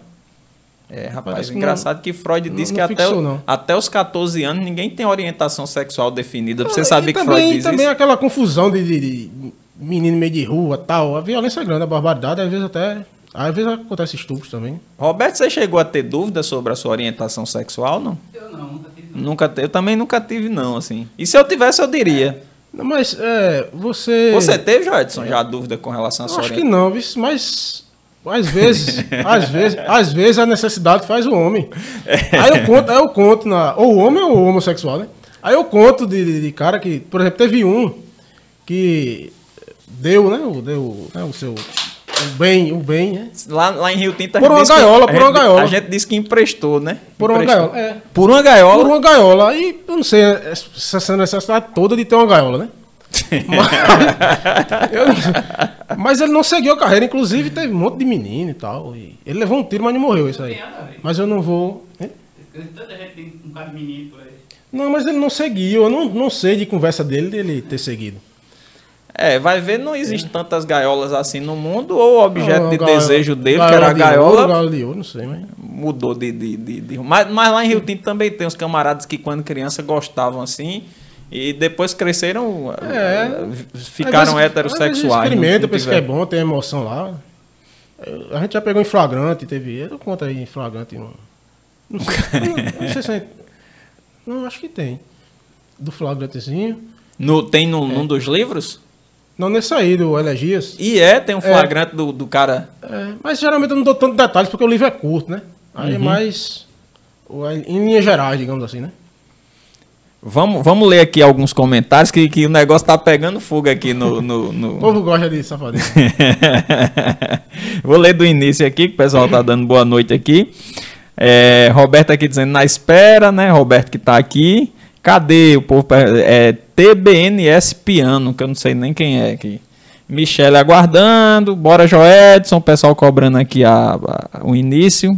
É, rapaz, que engraçado que Freud não- disse não que até, fixou, o- não. até os 14 anos ninguém tem orientação sexual definida. Pra você Ah, saber que também, Freud diz também isso. aquela confusão de, de- de menino meio de rua tal. A violência é grande, a barbaridade, às vezes até. Às vezes acontece estupros também. Roberto, você chegou a ter dúvida sobre a sua orientação sexual, não? Eu não, nunca tive. não. Nunca te- Eu também nunca tive, não, assim. E se eu tivesse, eu diria. Não, Mas é, você. Você teve, Joedson, já dúvida com relação à sua acho que orientação? não, viu? mas às vezes, às vezes, às vezes a necessidade faz o homem. Aí eu conto, aí eu conto na, ou o homem ou o homossexual, né? Aí eu conto de, de- de cara que, por exemplo, teve um que deu, né? O, deu né, o seu o bem, o bem, né? Lá, lá em Rio Tinto, Por uma que- gaiola, a por uma gente- gaiola. A gente disse que emprestou, né? Por uma Emprestou. gaiola. É. Por uma gaiola? Por uma gaiola. Aí eu não sei se essa necessidade toda de ter uma gaiola, né? Mas, eu- mas ele não seguiu a carreira, inclusive teve um monte de menino e tal. e ele levou um tiro, mas não morreu isso aí. Mas eu não vou. né? Tanta gente tem um bocado de menino por aí. Não, mas ele não seguiu. Eu não, não sei de conversa dele dele ter seguido. É, vai ver, não existe tantas gaiolas assim no mundo, ou objeto Não, de gaiola- desejo dele, que era a de ouro, gaiola, gaiola de ouro, não sei, mas. mudou de. de, de, de- Mas, mas lá em Rio Tinto também tem uns camaradas que quando criança gostavam assim. E depois cresceram, É. eh, ficaram Às vezes- heterossexuais. Experimenta, pensa que é bom, tem emoção lá. A gente já pegou em flagrante, teve. Eu conto aí em flagrante. Não, não sei, não, não sei se gente, Não, acho que tem. Do flagrantezinho. No, tem É. no, num dos livros? Não nesse aí, do Elegias. E é, tem um flagrante do, do cara. É, mas geralmente eu não dou tanto detalhes porque o livro é curto, né? Aí é Uhum. mais. o- Em linhas gerais, digamos assim, né? Vamos, vamos ler aqui alguns comentários que, que o negócio tá pegando fogo aqui no. no- no- O povo gosta de safadeza. Vou ler do início aqui, que o pessoal tá dando boa noite aqui. É, Roberto aqui dizendo na espera, né? Roberto que tá aqui. Cadê o povo? É TBNS Piano, que eu não sei nem quem é aqui. Michele aguardando. Bora, Joedson. O pessoal cobrando aqui a- a- o início.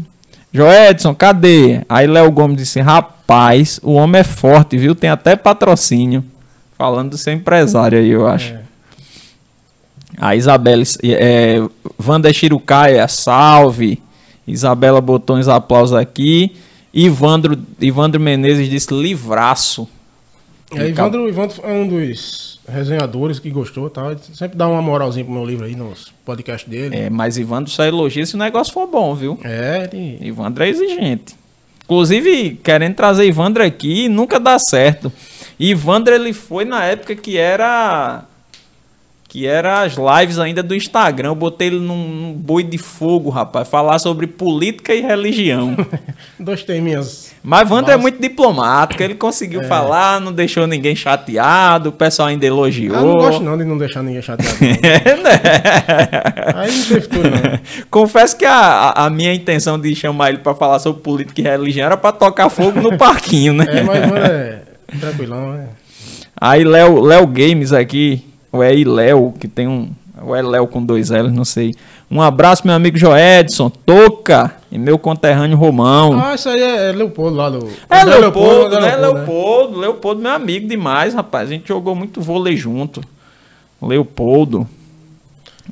Joedson, cadê? Aí Léo Gomes disse: Rapaz, o homem é forte, viu? Tem até patrocínio. Falando do seu empresário aí, eu acho. A Isabela, é, Wanda Chirucaia, salve. Isabela botou uns aplausos aqui. Ivandro, Ivandro Menezes disse livraço. É, Ivandro, Ivandro é um dos resenhadores que gostou tal. Ele sempre dá uma moralzinha pro meu livro aí nos podcasts dele. É, mas Ivandro só elogia se o negócio for bom, viu? É, ele. Ivandro é exigente. Inclusive, querendo trazer Ivandro aqui, nunca dá certo. Ivandro, ele foi na época que era... Que era as lives ainda do Instagram. Eu botei ele num, num boi de fogo, rapaz. Falar sobre política e religião. Dois teminhas. Mas Wander é Mas- muito diplomático, ele conseguiu falar, não deixou ninguém chateado, o pessoal ainda elogiou. Eu não gosto não de não deixar ninguém chateado. não. É, né? Aí não teve tudo, não. Confesso que a, a- minha intenção de chamar ele pra falar sobre política e religião era pra tocar fogo no parquinho, né? É, mas mano, é tranquilão, né? Aí Léo Games aqui, ou é Léo, que tem um. Ou é Léo com dois L's, não sei. Um abraço, meu amigo Joedson, Toca e meu conterrâneo Romão. Ah, isso aí é, é Leopoldo lá do. É Não Leopoldo, não né? né? Leopoldo, Leopoldo, meu amigo demais, rapaz. A gente jogou muito vôlei junto. Leopoldo.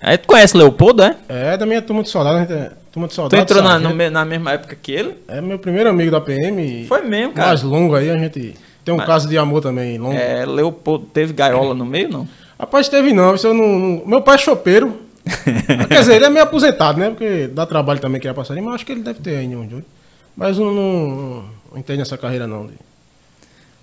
Aí tu conhece Leopoldo, é? É da minha turma de soldado, é- Turma de Tu Soldado. entrou na, no na mesma época que ele? É meu primeiro amigo da PM. Foi mesmo, cara. Mais longo aí, a gente. Tem um Mas- caso de amor também, longo. É, Leopoldo teve gaiola no meio, não? Rapaz, teve não, eu não, não- Meu pai é chopeiro. Quer dizer, ele é meio aposentado, né? Porque dá trabalho também que é passarinho, mas acho que ele deve ter ainda um de olho. Mas eu não, não, não entendo essa carreira não. De,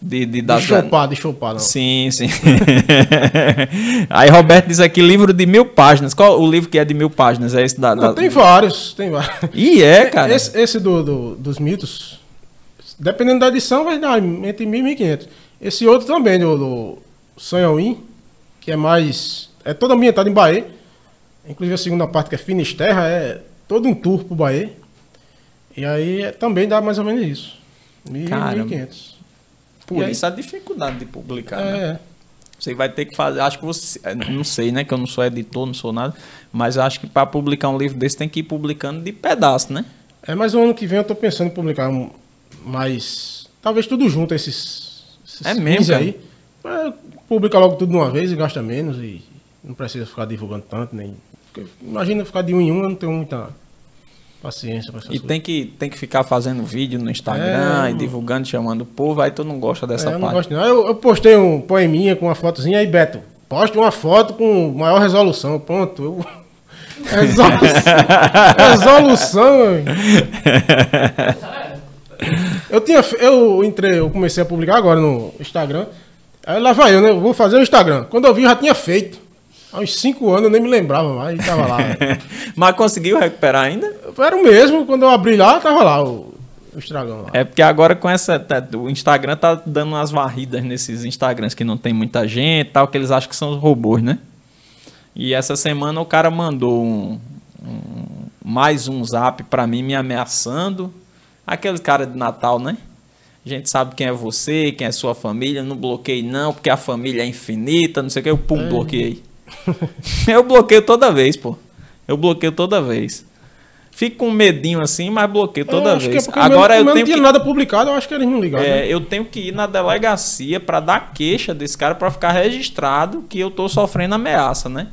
De, de, de dar- chopar, de chopar, não. Sim, sim. Aí Roberto diz aqui, livro de mil páginas. Qual o livro que é de mil páginas? É esse da... Não, da- tem vários, tem vários. Ih, é, cara? Esse, esse do, do- dos mitos, dependendo da edição, vai dar entre 1.000 e 1.500. Esse outro também, do, do Sonhauim, que é mais. É todo ambientado em Bahia. Inclusive a segunda parte, que é Finisterra, é todo um tour pro Bahia. E aí é- também dá mais ou menos isso. 1.000 Caramba. e 1.500. Por E aí- isso a dificuldade de publicar, né? É, Você vai ter que fazer. Acho que você. eh, Não sei, né? Que eu não sou editor, não sou nada. Mas acho que para publicar um livro desse tem que ir publicando de pedaço, né? é, mas o ano que vem eu tô pensando em publicar um- mais. Talvez tudo junto, esses. esses É mesmo, 15 cara? aí. É, publica logo tudo de uma vez e gasta menos e não precisa ficar divulgando tanto, nem. porque imagina ficar de um em um, eu não tenho muita paciência pra essas E coisas. tem que, tem que ficar fazendo vídeo no Instagram É, e divulgando, chamando o povo. Aí tu não gosta dessa É, eu não parte. gosto não. Eu, eu postei um poeminha com uma fotozinha aí, Beto. Poste uma foto com maior resolução. Pronto. Eu... Resolução. resolução. Eu tinha. Eu entrei, eu comecei a publicar agora no Instagram. Aí lá vai eu, né? Vou fazer o Instagram. Quando eu vi, eu já tinha feito. Há uns 5 anos eu nem me lembrava mais. Tava lá. Mas conseguiu recuperar ainda? Era o mesmo, quando eu abri lá, tava lá o, o Estragão lá. É porque agora com essa. tá- o Instagram tá dando umas varridas nesses Instagrams que não tem muita gente e tal, que eles acham que são os robôs, né? E essa semana o cara mandou um, um- mais um zap pra mim me ameaçando. Aquele cara de Natal, né? A gente sabe quem é você, quem é sua família, não bloqueei não, porque a família é infinita, não sei o que, eu pum, bloqueei. eu bloqueio toda vez, pô. Eu bloqueio toda vez. Fico com medinho assim, mas bloqueio toda Eu é vez. porque Agora meu, eu meu tenho não tinha que nada publicado, eu acho que eles não ligaram. é, né? eu tenho que ir na delegacia para dar queixa desse cara para ficar registrado que eu tô sofrendo ameaça, né?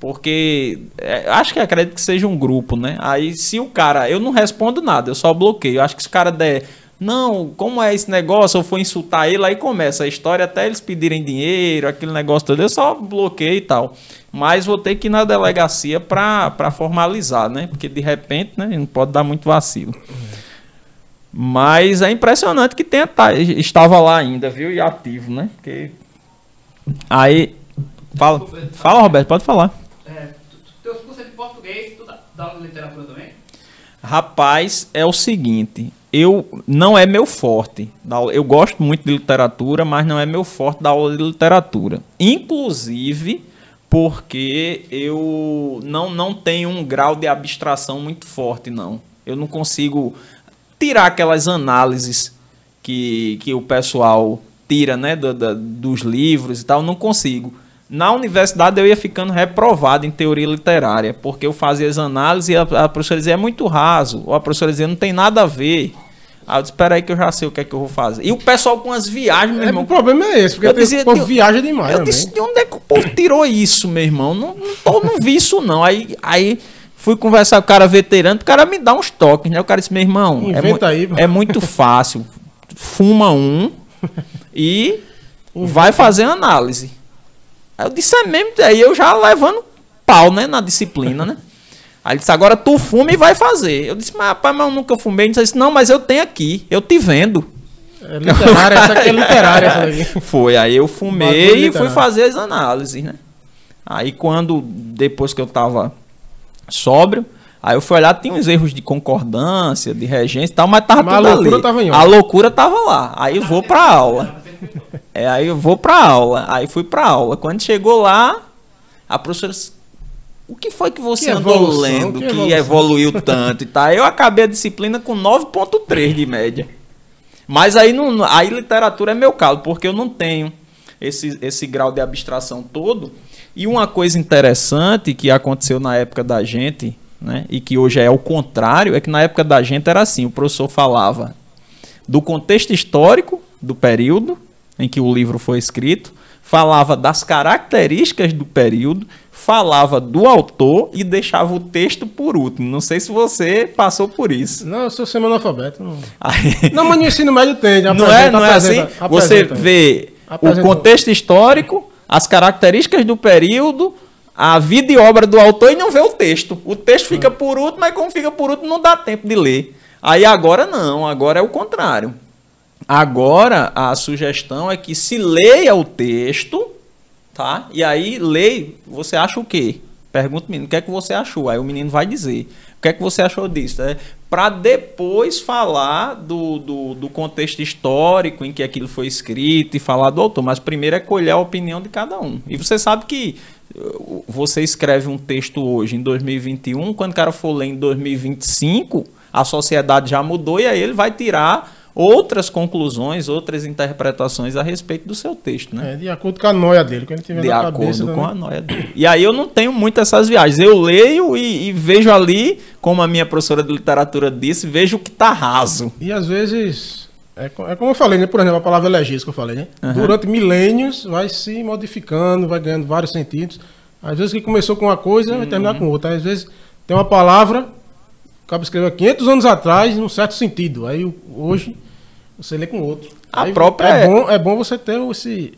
Porque é, acho que acredito que seja um grupo, né? Aí se o cara, eu não respondo nada, eu só bloqueio. Acho que se o cara der, não, como é esse negócio, eu for insultar ele, aí começa a história até eles pedirem dinheiro, aquele negócio todo, eu só bloqueio e tal. Mas vou ter que ir na delegacia para formalizar, né? Porque de repente, né, não pode dar muito vacilo. Mas é impressionante que tenha, tá, estava lá ainda, viu? E ativo, né? Porque... Aí. Fala, fala, Roberto, pode falar. É, teus cursos é de português, tu dá, literatura também? Rapaz, é o seguinte, eu não é meu forte. Eu gosto muito de literatura, mas não é meu forte da aula de literatura. Inclusive porque eu não, não tenho um grau de abstração muito forte, não. Eu não consigo tirar aquelas análises que, que o pessoal tira né, do- da- dos livros e tal, não consigo. Na universidade eu ia ficando reprovado em teoria literária, porque eu fazia as análises e a, a professora dizia é muito raso, ou a professora dizia não tem nada a ver. Aí eu disse, espera aí que eu já sei o que é que eu vou fazer. E o pessoal com as viagens, meu É, irmão. o problema é esse, porque Eu dizia, o povo viaja demais Eu também. disse, de onde é que o povo tirou isso, meu irmão? Não, não, tô- não vi isso, não. Aí, aí fui conversar com o cara veterano, o cara me dá uns toques, né? O cara disse, meu irmão, é, Inventa mu- aí, é muito fácil. Fuma um e vai fazer análise. Aí eu disse, é mesmo? Aí eu já levando pau, né? Na disciplina, né? Aí ele disse, agora tu fuma e vai fazer. Eu disse, mas rapaz, mas eu nunca fumei. Ele disse, não, mas eu tenho aqui, eu te vendo. É literária, essa aqui é literária. Foi, aí eu fumei e fui fazer as análises, né? Aí quando, depois que eu tava sóbrio, aí eu fui olhar, tinha uns erros de concordância, de regência e tal, mas tava Mas a tudo loucura ali. tava em a loucura tava lá. Aí eu vou pra aula. É, aí eu vou pra aula. Aí fui pra aula. Quando chegou lá, a professora disse, o que foi que você Que andou evolução, lendo que que, evolução." evoluiu tanto e tal? Eu acabei a disciplina com 9.3 de média. Mas aí, não, aí literatura é meu calo, porque eu não tenho esse, esse grau de abstração todo. E uma coisa interessante que aconteceu na época da gente, né, e que hoje é o contrário, é que na época da gente era assim: o professor falava do contexto histórico do período em que o livro foi escrito, falava das características do período, falava do autor e deixava o texto por último. Não sei se você passou por isso. Não, eu sou semi-analfabeto. Não. Aí- não, mas no ensino médio tem. já não é, apresenta- não é assim? apresenta- Você apresenta. vê o contexto histórico, as características do período, a vida e obra do autor e não vê o texto. O texto fica por último, mas como fica por último, não dá tempo de ler. Aí agora não, agora é o contrário. Agora a sugestão é que se leia o texto, tá? E aí lê, você acha o quê? Pergunta o menino, o que é que você achou? Aí o menino vai dizer, o que é que você achou disso? É, para depois falar do, do, do contexto histórico em que aquilo foi escrito e falar do autor. Mas primeiro é colher a opinião de cada um. E você sabe que uh, você escreve um texto hoje, em 2021, quando o cara for ler em 2025, a sociedade já mudou e aí ele vai tirar outras conclusões, outras interpretações a respeito do seu texto, né? É, de acordo com a noia dele. Que ele tiver de na acordo cabeça, com né? a noia dele. E aí eu não tenho muito essas viagens. Eu leio e, e vejo ali, como a minha professora de literatura disse, vejo o que tá raso. E às vezes, é, é como eu falei, né? Por exemplo, a palavra elegia que eu falei, né? Durante milênios vai se modificando, vai ganhando vários sentidos. Às vezes que começou com uma coisa, vai terminar Uhum. com outra. Às vezes tem uma palavra, o cara escreveu há 500 anos atrás, num certo sentido. Aí hoje você lê com outro. A Aí própria é, é- bom, é bom você ter esse,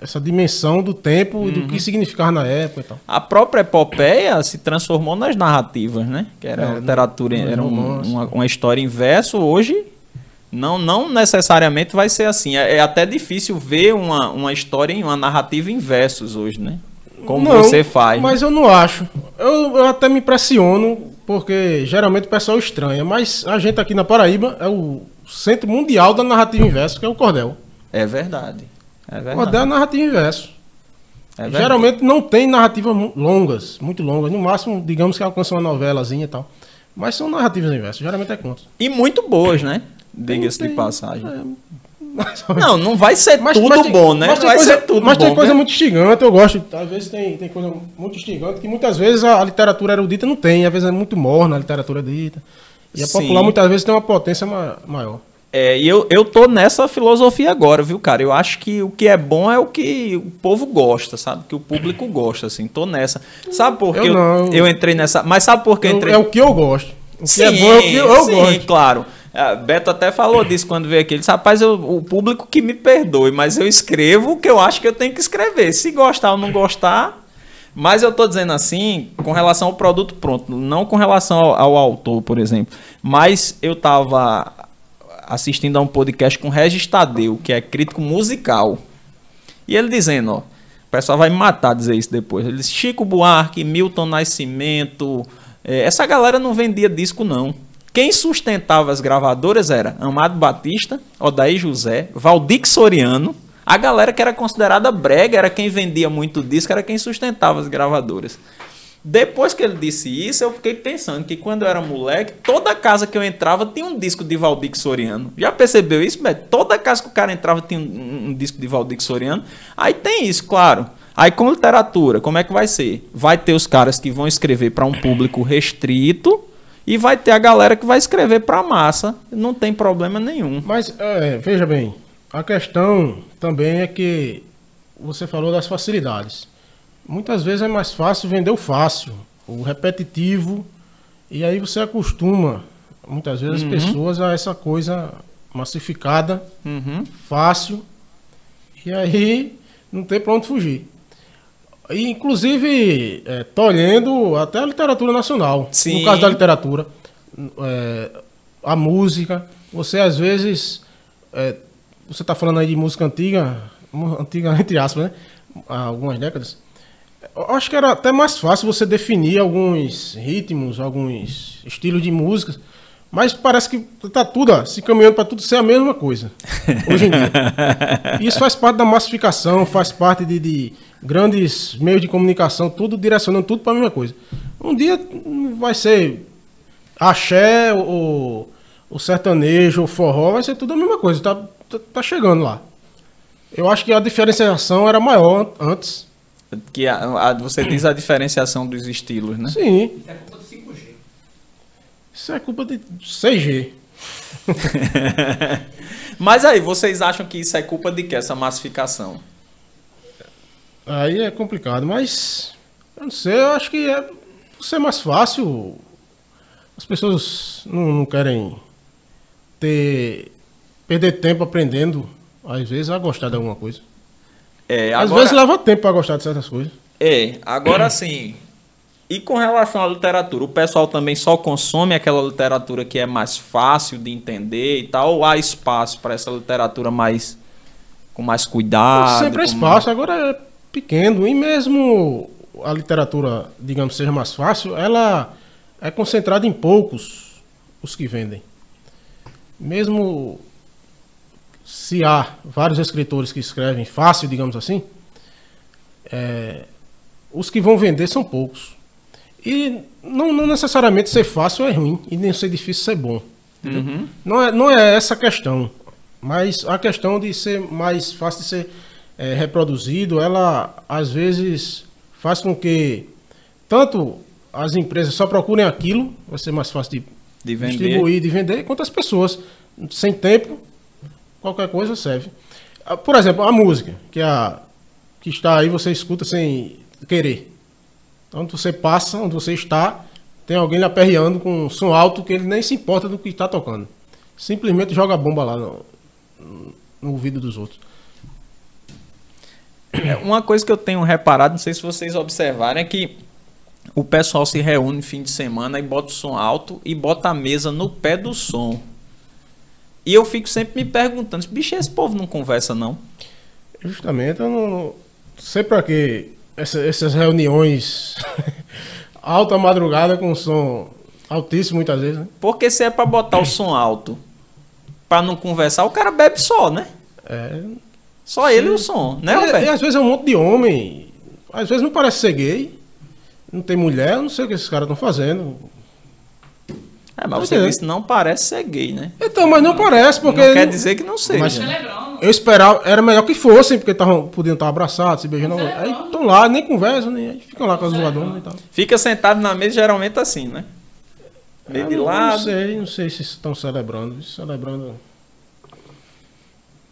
essa dimensão do tempo e do Uhum. que significava na época e tal. A própria epopeia se transformou nas narrativas, né? Que era É, literatura, no era um- uma, uma história em verso. Hoje, não, não necessariamente vai ser assim. É, é até difícil ver uma, uma história em uma narrativa em versos hoje, né? Como Não, você faz. né? Mas eu não acho. Eu, eu até me impressiono, porque geralmente o pessoal estranha. Mas a gente aqui na Paraíba é o centro mundial da narrativa inverso, que é o cordel. É verdade. É O verdade. cordel é narrativa inverso. É geralmente não tem narrativas longas, muito longas. No máximo, digamos que alcança uma novelazinha e tal. Mas são narrativas inversas, geralmente é contos. E muito boas, né? Diga-se de passagem. é, Não, não vai ser Mas- tudo mas bom, né? Mas tem vai coisa, ser tudo mas bom. tem coisa né? muito instigante, eu gosto. Às vezes tem, tem coisa muito instigante que muitas vezes a, a literatura erudita não tem. Às vezes é muito morna a literatura dita. E a Sim. popular muitas vezes tem uma potência ma- maior. É, e eu, eu tô nessa filosofia agora, viu, cara? Eu acho que o que é bom é o que o povo gosta, sabe? Que o público gosta, assim. Tô nessa. Sabe por que Eu eu, eu- entrei nessa... Mas sabe por que eu entrei... é o que eu gosto. O que sim, é bom é o que eu, eu sim, gosto. claro. Ah, Beto até falou disso quando veio aqui. Ele disse, rapaz, eu- o público que me perdoe, mas eu escrevo o que eu acho que eu tenho que escrever. Se gostar ou não gostar. Mas eu tô dizendo assim, com relação ao produto pronto, não com relação ao, ao autor, por exemplo. Mas eu tava assistindo a um podcast com Regis Tadeu, que é crítico musical. E ele dizendo, ó, o pessoal vai me matar dizer isso depois. Ele disse, Chico Buarque, Milton Nascimento, eh, essa galera não vendia disco não. Quem sustentava as gravadoras era Amado Batista, Odaí José, Valdir Soriano. A galera que era considerada brega era quem vendia muito disco, era quem sustentava as gravadoras. Depois que ele disse isso, eu fiquei pensando que quando eu era moleque, toda casa que eu entrava tinha um disco de Valdir Soriano. Já percebeu isso, Beto? Toda casa que o cara entrava tinha um, um- disco de Valdir Soriano. Aí tem isso, claro. Aí com literatura, como é que vai ser? Vai ter os caras que vão escrever para um público restrito e vai ter a galera que vai escrever para massa. Não tem problema nenhum. Mas, é, veja bem, a questão também é que você falou das facilidades. Muitas vezes é mais fácil vender o fácil, o repetitivo, e aí você acostuma, muitas vezes, Uhum. as pessoas a essa coisa massificada, Uhum. fácil, e aí não tem pra onde fugir. E, inclusive, é, tô olhando até a literatura nacional. Sim. No caso da literatura, é, a música, você às vezes, é, você está falando aí de música antiga, antiga entre aspas, né? Há algumas décadas. Eu acho que era até mais fácil você definir alguns ritmos, alguns estilos de músicas, mas parece que tá tudo ó, se caminhando para tudo ser a mesma coisa hoje em dia. Isso faz parte da massificação, faz parte de, de grandes meios de comunicação, tudo direcionando tudo para a mesma coisa. Um dia vai ser axé, o, o sertanejo, o forró, vai ser tudo a mesma coisa, tá, tá, tá chegando lá. Eu acho que a diferenciação era maior antes. Que a- a- você diz a diferenciação dos estilos, né? Sim, Isso é culpa do 5G. isso é culpa de 6G. Mas aí, vocês acham que isso é culpa de quê, essa massificação? Aí é complicado, mas eu não sei, eu acho que é por ser mais fácil. As pessoas não, não querem ter perder tempo aprendendo, às vezes, a gostar de alguma coisa. É, Às agora, vezes leva tempo para gostar de certas coisas. é, agora sim. E com relação à literatura, o pessoal também só consome aquela literatura que é mais fácil de entender e tal, ou há espaço para essa literatura mais com mais cuidado? Sempre com espaço, agora é pequeno. E mesmo a literatura, digamos, seja mais fácil, ela é concentrada em poucos os que vendem. Mesmo se há vários escritores que escrevem fácil, digamos assim, é, os que vão vender são poucos. E não, não necessariamente ser fácil é ruim, e nem ser difícil ser bom. Uhum. Não é, não é essa a questão, mas a questão de ser mais fácil de ser é, reproduzido, ela às vezes faz com que tanto as empresas só procurem aquilo, vai ser mais fácil de, De distribuir, de vender, quanto as pessoas, sem tempo, qualquer coisa serve. Ah, Por exemplo, a música, que, é a, que está aí, você escuta sem querer. Onde você passa, onde você está, tem alguém lhe aperreando com um som alto que ele nem se importa do que está tocando. Simplesmente joga bomba lá no, no ouvido dos outros. É, Uma coisa que eu tenho reparado, não sei se vocês observaram, é que o pessoal se reúne fim de semana e bota o som alto e bota a mesa no pé do som. E eu fico sempre me perguntando, bicho, esse povo não conversa não? Justamente, eu não sei pra que essa- essas reuniões alta madrugada com som altíssimo muitas vezes, né? Porque se é pra botar o som alto pra não conversar, o cara bebe só, né? É, Só ele e o som, né, e, e às vezes é um monte de homem, às vezes não parece ser gay, não tem mulher, eu não sei o que esses caras estão fazendo. É, mas você é. disse não parece ser gay, né? Então, mas não parece, porque. não quer dizer que não seja. Mas- Celebrando. Eu esperava, era melhor que fossem, porque tavam, podiam estar abraçados, se beijando. Mas é, Aí não. estão lá, nem conversam, nem, aí ficam lá com as zoadonas e tal. Fica sentado na mesa geralmente assim, né? Meio Eu de não, lado. não sei, não sei se estão celebrando. Celebrando.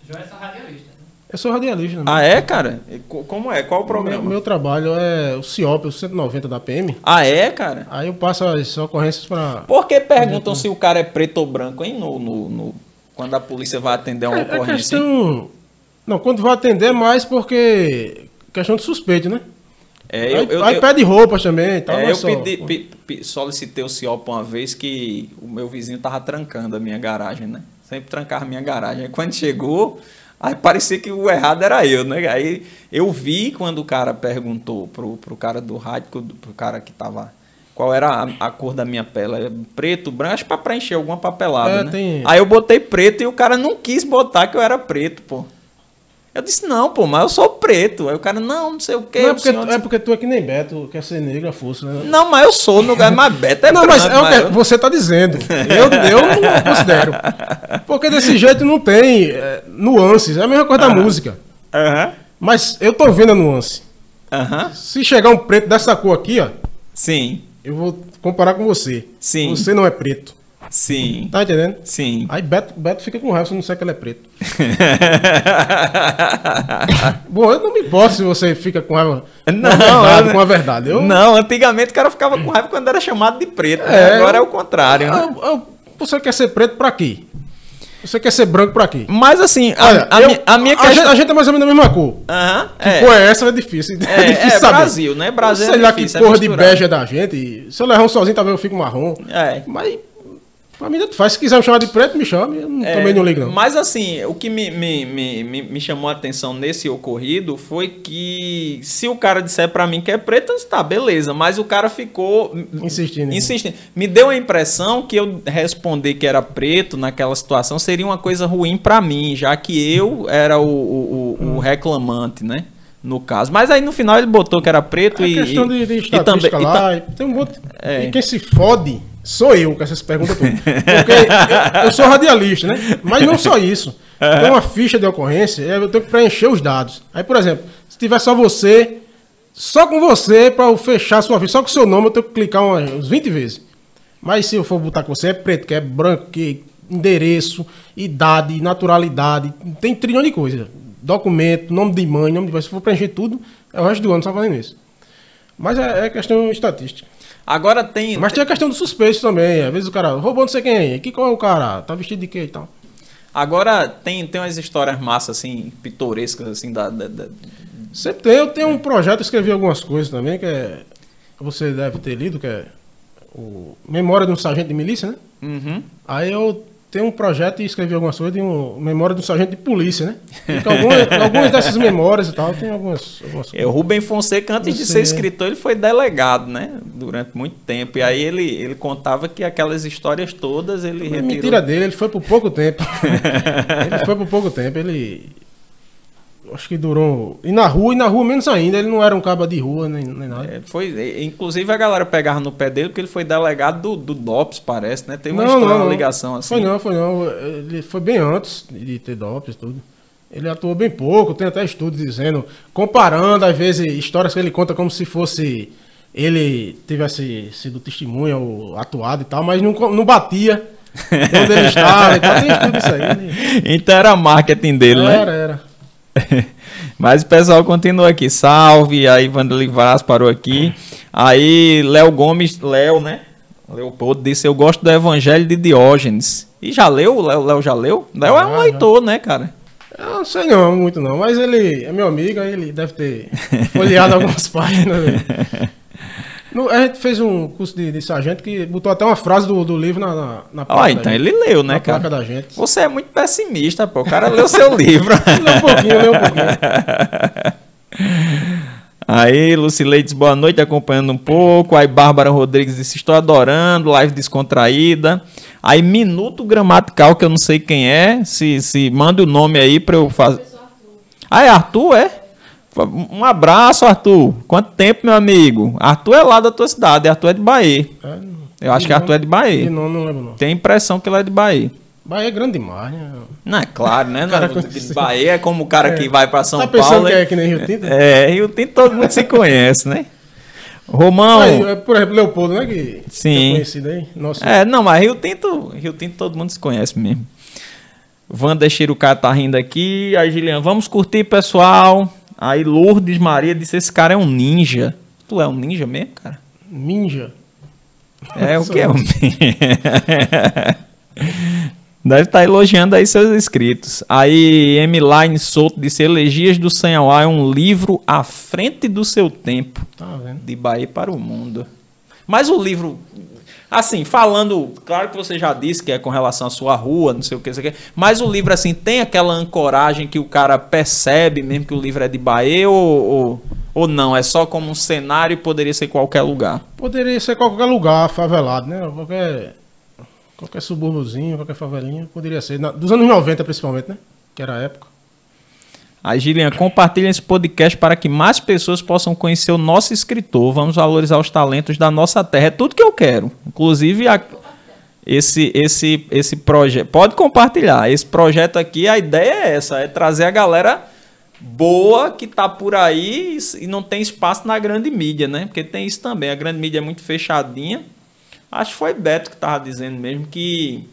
João é só radialista. Né? Eu sou radialista, né? Ah, é, cara? Co- Como é? Qual o programa? Meu, meu trabalho é o CIOP, o 190 da PM. Ah, é, cara? Aí eu passo as ocorrências para. Por que perguntam se o cara é preto ou branco, hein? No, no, no- quando a polícia vai atender uma É, é ocorrência. hein? questão. Não, quando vai atender é mais porque. Questão de suspeito, né? É, aí eu, eu, aí eu- pede roupa também tal. é, é eu só- pedi, pe- pe- solicitei o CIOP uma vez que o meu vizinho tava trancando a minha garagem, né? Sempre trancava a minha garagem. Aí quando chegou, aí parecia que o errado era eu, né? Aí eu vi quando o cara perguntou pro, pro cara do rádio, pro- cara que tava. Qual era a, a cor da minha pele? É Preto, branco, acho pra preencher alguma papelada, É, né? tem- Aí eu botei preto e o cara não quis botar que eu era preto, pô. Eu disse, não, pô, mas eu sou preto. Aí o cara, não, não sei o quê. Não é porque, senhor- é porque tu é que nem Beto, quer ser negro força, né? Não, mas eu sou no lugar, mas Beto é não, branco. mas é que eu- você tá dizendo. Eu, eu não considero. Porque desse jeito não tem é, nuances. É a mesma coisa da música. Aham, Mas eu tô vendo a nuance. aham. Se chegar um preto dessa cor aqui, ó, Sim, eu vou comparar com você. Sim. Você não é preto. Sim, Tá entendendo? sim. Aí Beto, Beto fica com raiva se não disser que ele é preto. Bom, eu não me importo se você fica com raiva com Não, a verdade. eu- Com a verdade. Eu, Não, antigamente o cara ficava com raiva quando era chamado de preto. né? É, Agora é o contrário. né? eu- você quer ser preto pra quê? Você quer ser branco pra quê? Mas assim, a, Olha, a eu- mi- a minha a gente, questão. a gente é mais ou menos da mesma cor. Aham, Que é. cor é essa? É difícil. É, É, difícil é saber. Brasil, né? Brasil é Sei lá difícil, que é cor de bege é da gente. Se eu levar um sozinho, talvez eu fique marrom. É. Mas, pra mim, tanto faz. Se quiser me chamar de preto, me chame. Eu não- É, também não ligo, não. Mas assim, o que me, me, me, me, chamou a atenção nesse ocorrido foi que se o cara disser pra mim que é preto, tá, beleza. Mas o cara ficou Insistindo. insistindo. Me deu a impressão que eu responder que era preto naquela situação seria uma coisa ruim pra mim, já que eu era o, o, o- o reclamante, né? No caso. Mas aí no final ele botou que era preto É e. questão de, de e também- e ta- lá. e tem um monte... É. E quem se fode sou eu com essas perguntas todas. Porque eu, eu sou radialista, né? Mas não só isso. Tem uma ficha de ocorrência, eu tenho que preencher os dados. Aí, por exemplo, se tiver só você, só com você, para eu fechar a sua ficha, só com o seu nome, eu tenho que clicar uns 20 vezes. Mas se eu for botar com você, é preto, que é branco, que endereço, idade, naturalidade, tem trilhão de coisas. documento, nome de mãe, nome de pai, se for preencher tudo, é o resto do ano só fazendo isso. Mas é, é questão estatística. Agora tem. Mas tem a questão do suspeito também. Às vezes o cara roubou não sei quem. Que qual é o cara? Tá vestido de quê e tal. Agora tem, tem umas histórias massas, assim, pitorescas, assim, da. da- da- Sempre tem. Eu tenho um projeto, escrevi algumas coisas também, que é. Você deve ter lido, que é. O Memória de um Sargento de Milícia, né? Uhum. Aí eu tenho um projeto e escrevi algumas coisas de um Memória de um Sargento de Polícia, né? Algumas, algumas dessas memórias e tal, tem algumas, algumas É, o Rubem Fonseca, antes de ser escritor, ele foi delegado, né? Durante muito tempo. E aí ele, ele contava que aquelas histórias todas ele É retirou. mentira dele, ele foi por pouco tempo. ele foi por pouco tempo, ele. Acho que durou. E na rua, e na rua menos ainda, ele não era um caba de rua nem, nem nada. É, foi, inclusive a galera pegava no pé dele porque ele foi delegado do, do DOPS, parece, né? Teve uma história, uma ligação assim. Foi não, foi não. Ele foi bem antes de ter DOPS e tudo. Ele atuou bem pouco, tem até estudos dizendo, comparando, às vezes, histórias que ele conta como se fosse ele tivesse sido testemunha ou atuado e tal, mas não, não batia onde ele estava e tal. Tem estudo disso aí. Ele... Então era marketing dele, né? Era, era. Mas o pessoal continua aqui. Salve, aí Vanderlei Vaz parou aqui. Aí Léo Gomes, Léo, né? Leopoldo disse: Eu gosto do Evangelho de Diógenes. E já leu? Léo, já leu? Léo é um Já, leitor, né, cara? Eu não sei não, muito não, mas ele é meu amigo, aí ele deve ter folheado algumas páginas. No- a gente fez um curso de, de sargento que botou até uma frase do, do livro na, na, na Ó, da então gente, ele leu, né, na cara? placa da gente. Você é muito pessimista, pô. O cara leu seu livro. Leu um pouquinho, leu um pouquinho. Aí, Lucileides, boa noite, acompanhando um pouco. Aí, Bárbara Rodrigues disse: Estou adorando, live descontraída. Aí, Minuto Gramatical, que eu não sei quem é. Se, se manda o nome aí pra eu fazer. Ah, é Arthur, é? Um abraço, Arthur. Quanto tempo, meu amigo? Arthur é lá da tua cidade, Arthur é de Bahia. É, não- Eu acho que Arthur é de Bahia. nome não lembro não. Tem a impressão que ele é de Bahia. Bahia é grande demais, né? Não, é claro, né? Cara Não. Bahia é como o cara que vai pra São tá pensando Paulo. que é que nem Rio Tinto? É, Rio Tinto todo mundo se conhece, né? Romão. Aí, é, por exemplo, Leopoldo, né? Que Sim. é conhecido aí. Nosso, É, não, mas Rio Tinto, Rio Tinto todo mundo se conhece mesmo. Wanda Chirucá tá rindo aqui. Aí, Gilian, vamos curtir, pessoal. Aí, Lourdes Maria disse: Esse cara é um ninja. Tu é um ninja mesmo, cara? Ninja. É, o que é um ninja? Deve estar elogiando aí seus inscritos. Aí, M-Line Souto disse: Elegias do Sanhauá é um livro à frente do seu tempo. Tá vendo? De Bahia para o mundo. Mas o livro, assim, falando, claro que você já disse que é com relação à sua rua, não sei o que, sei o que, mas o livro, assim, tem aquela ancoragem que o cara percebe mesmo que o livro é de Bahia ou, ou, ou não? É só como um cenário e poderia ser qualquer lugar? Poderia ser qualquer lugar favelado, né? Qualquer, qualquer subúrbiozinho, qualquer favelinha. Poderia ser. Na- dos anos 90, principalmente, né? Que era a época. Aí, Gilian, compartilha esse podcast para que mais pessoas possam conhecer o nosso escritor. Vamos valorizar os talentos da nossa terra. É tudo que eu quero. Inclusive, a- esse, esse, esse projeto. Pode compartilhar. Esse projeto aqui, a ideia é essa: é trazer a galera boa que tá por aí e não tem espaço na grande mídia, né? Porque tem isso também. A grande mídia é muito fechadinha. Acho que foi Beto que tava dizendo mesmo que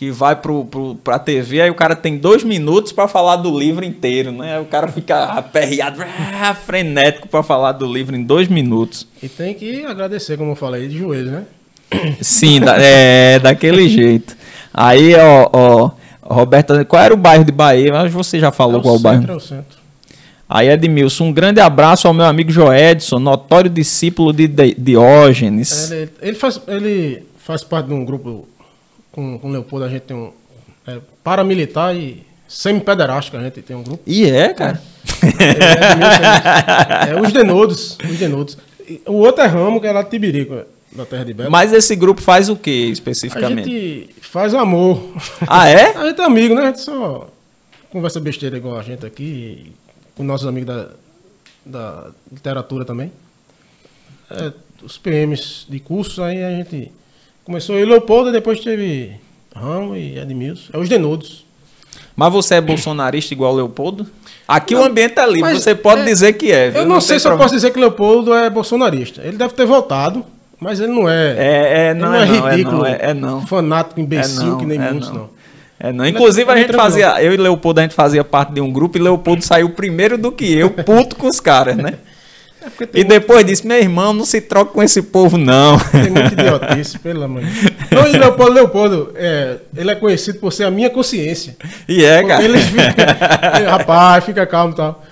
que vai pro, pro, pra TV, aí o cara tem dois minutos pra falar do livro inteiro, né? Aí o cara fica aperreado, frenético pra falar do livro em dois minutos. E tem que agradecer, como eu falei, de joelho, né? Sim, da- é daquele jeito. Aí, ó, ó, Roberta, qual era o bairro de Bahia? Mas você já falou é qual o bairro. centro, é o centro. Aí, Edmilson, um grande abraço ao meu amigo Joedson, notório discípulo de Di- Diógenes. Ele, ele faz, ele faz parte de um grupo com, com o Leopoldo, a gente tem um é, paramilitar e semi-pederástico, a gente tem um grupo. E é, cara. É, de 1700, é, os denodos, os denodos. O outro é Ramo, que é lá de Tibirico, da terra de Belo. Mas esse grupo faz o que a especificamente? gente faz amor. Ah, é? A gente é amigo, né? A gente só conversa besteira igual a gente aqui, com nossos amigos da, da literatura também. É, os PMs de curso, aí a gente começou eu e Leopoldo, depois teve Ramo e Edmilson. É os denodos. Mas você é bolsonarista igual o Leopoldo? Aqui Não, o ambiente é livre, você pode é- dizer que é. viu? Eu não, sei tem se eu problema. posso dizer que Leopoldo é bolsonarista. Ele deve ter votado, mas ele não é. É, é, ele não, não é, é não, é ridículo, não, é- é não. fanático, imbecil, não, que nem muitos, não. não. É, não. Inclusive, a gente fazia. Eu e Leopoldo, a gente fazia parte de um grupo e Leopoldo saiu primeiro do que eu, puto com os caras, né? É E depois disse: meu irmão, não se troca com esse povo, não. Tem muita idiotice, pelo amor de Deus. Leopoldo, Leopoldo, é, ele é conhecido por ser a minha consciência. E é, cara. Ele fica, rapaz, fica calmo e tal.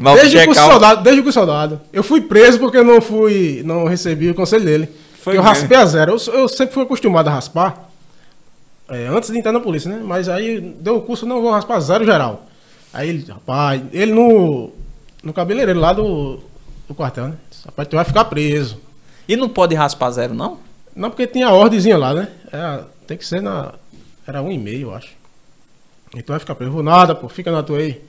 Mas Desde bicho é que o soldado, desde que o soldado. Eu fui preso porque eu não fui, não recebi o conselho dele. Foi eu mesmo? raspei a zero. Eu, eu sempre fui acostumado a raspar. é, antes de entrar na polícia, né? Mas aí deu o curso, não vou raspar zero geral. Aí ele, rapaz, ele no, no cabeleireiro lá do, do quartel, né? Rapaz, tu vai ficar preso. E não pode raspar zero, não? Não, porque tinha a ordenzinha lá, né? Era- tem que ser na. Era um e meio, eu acho. Então vai ficar preso. Vou nada, pô, fica na tua aí.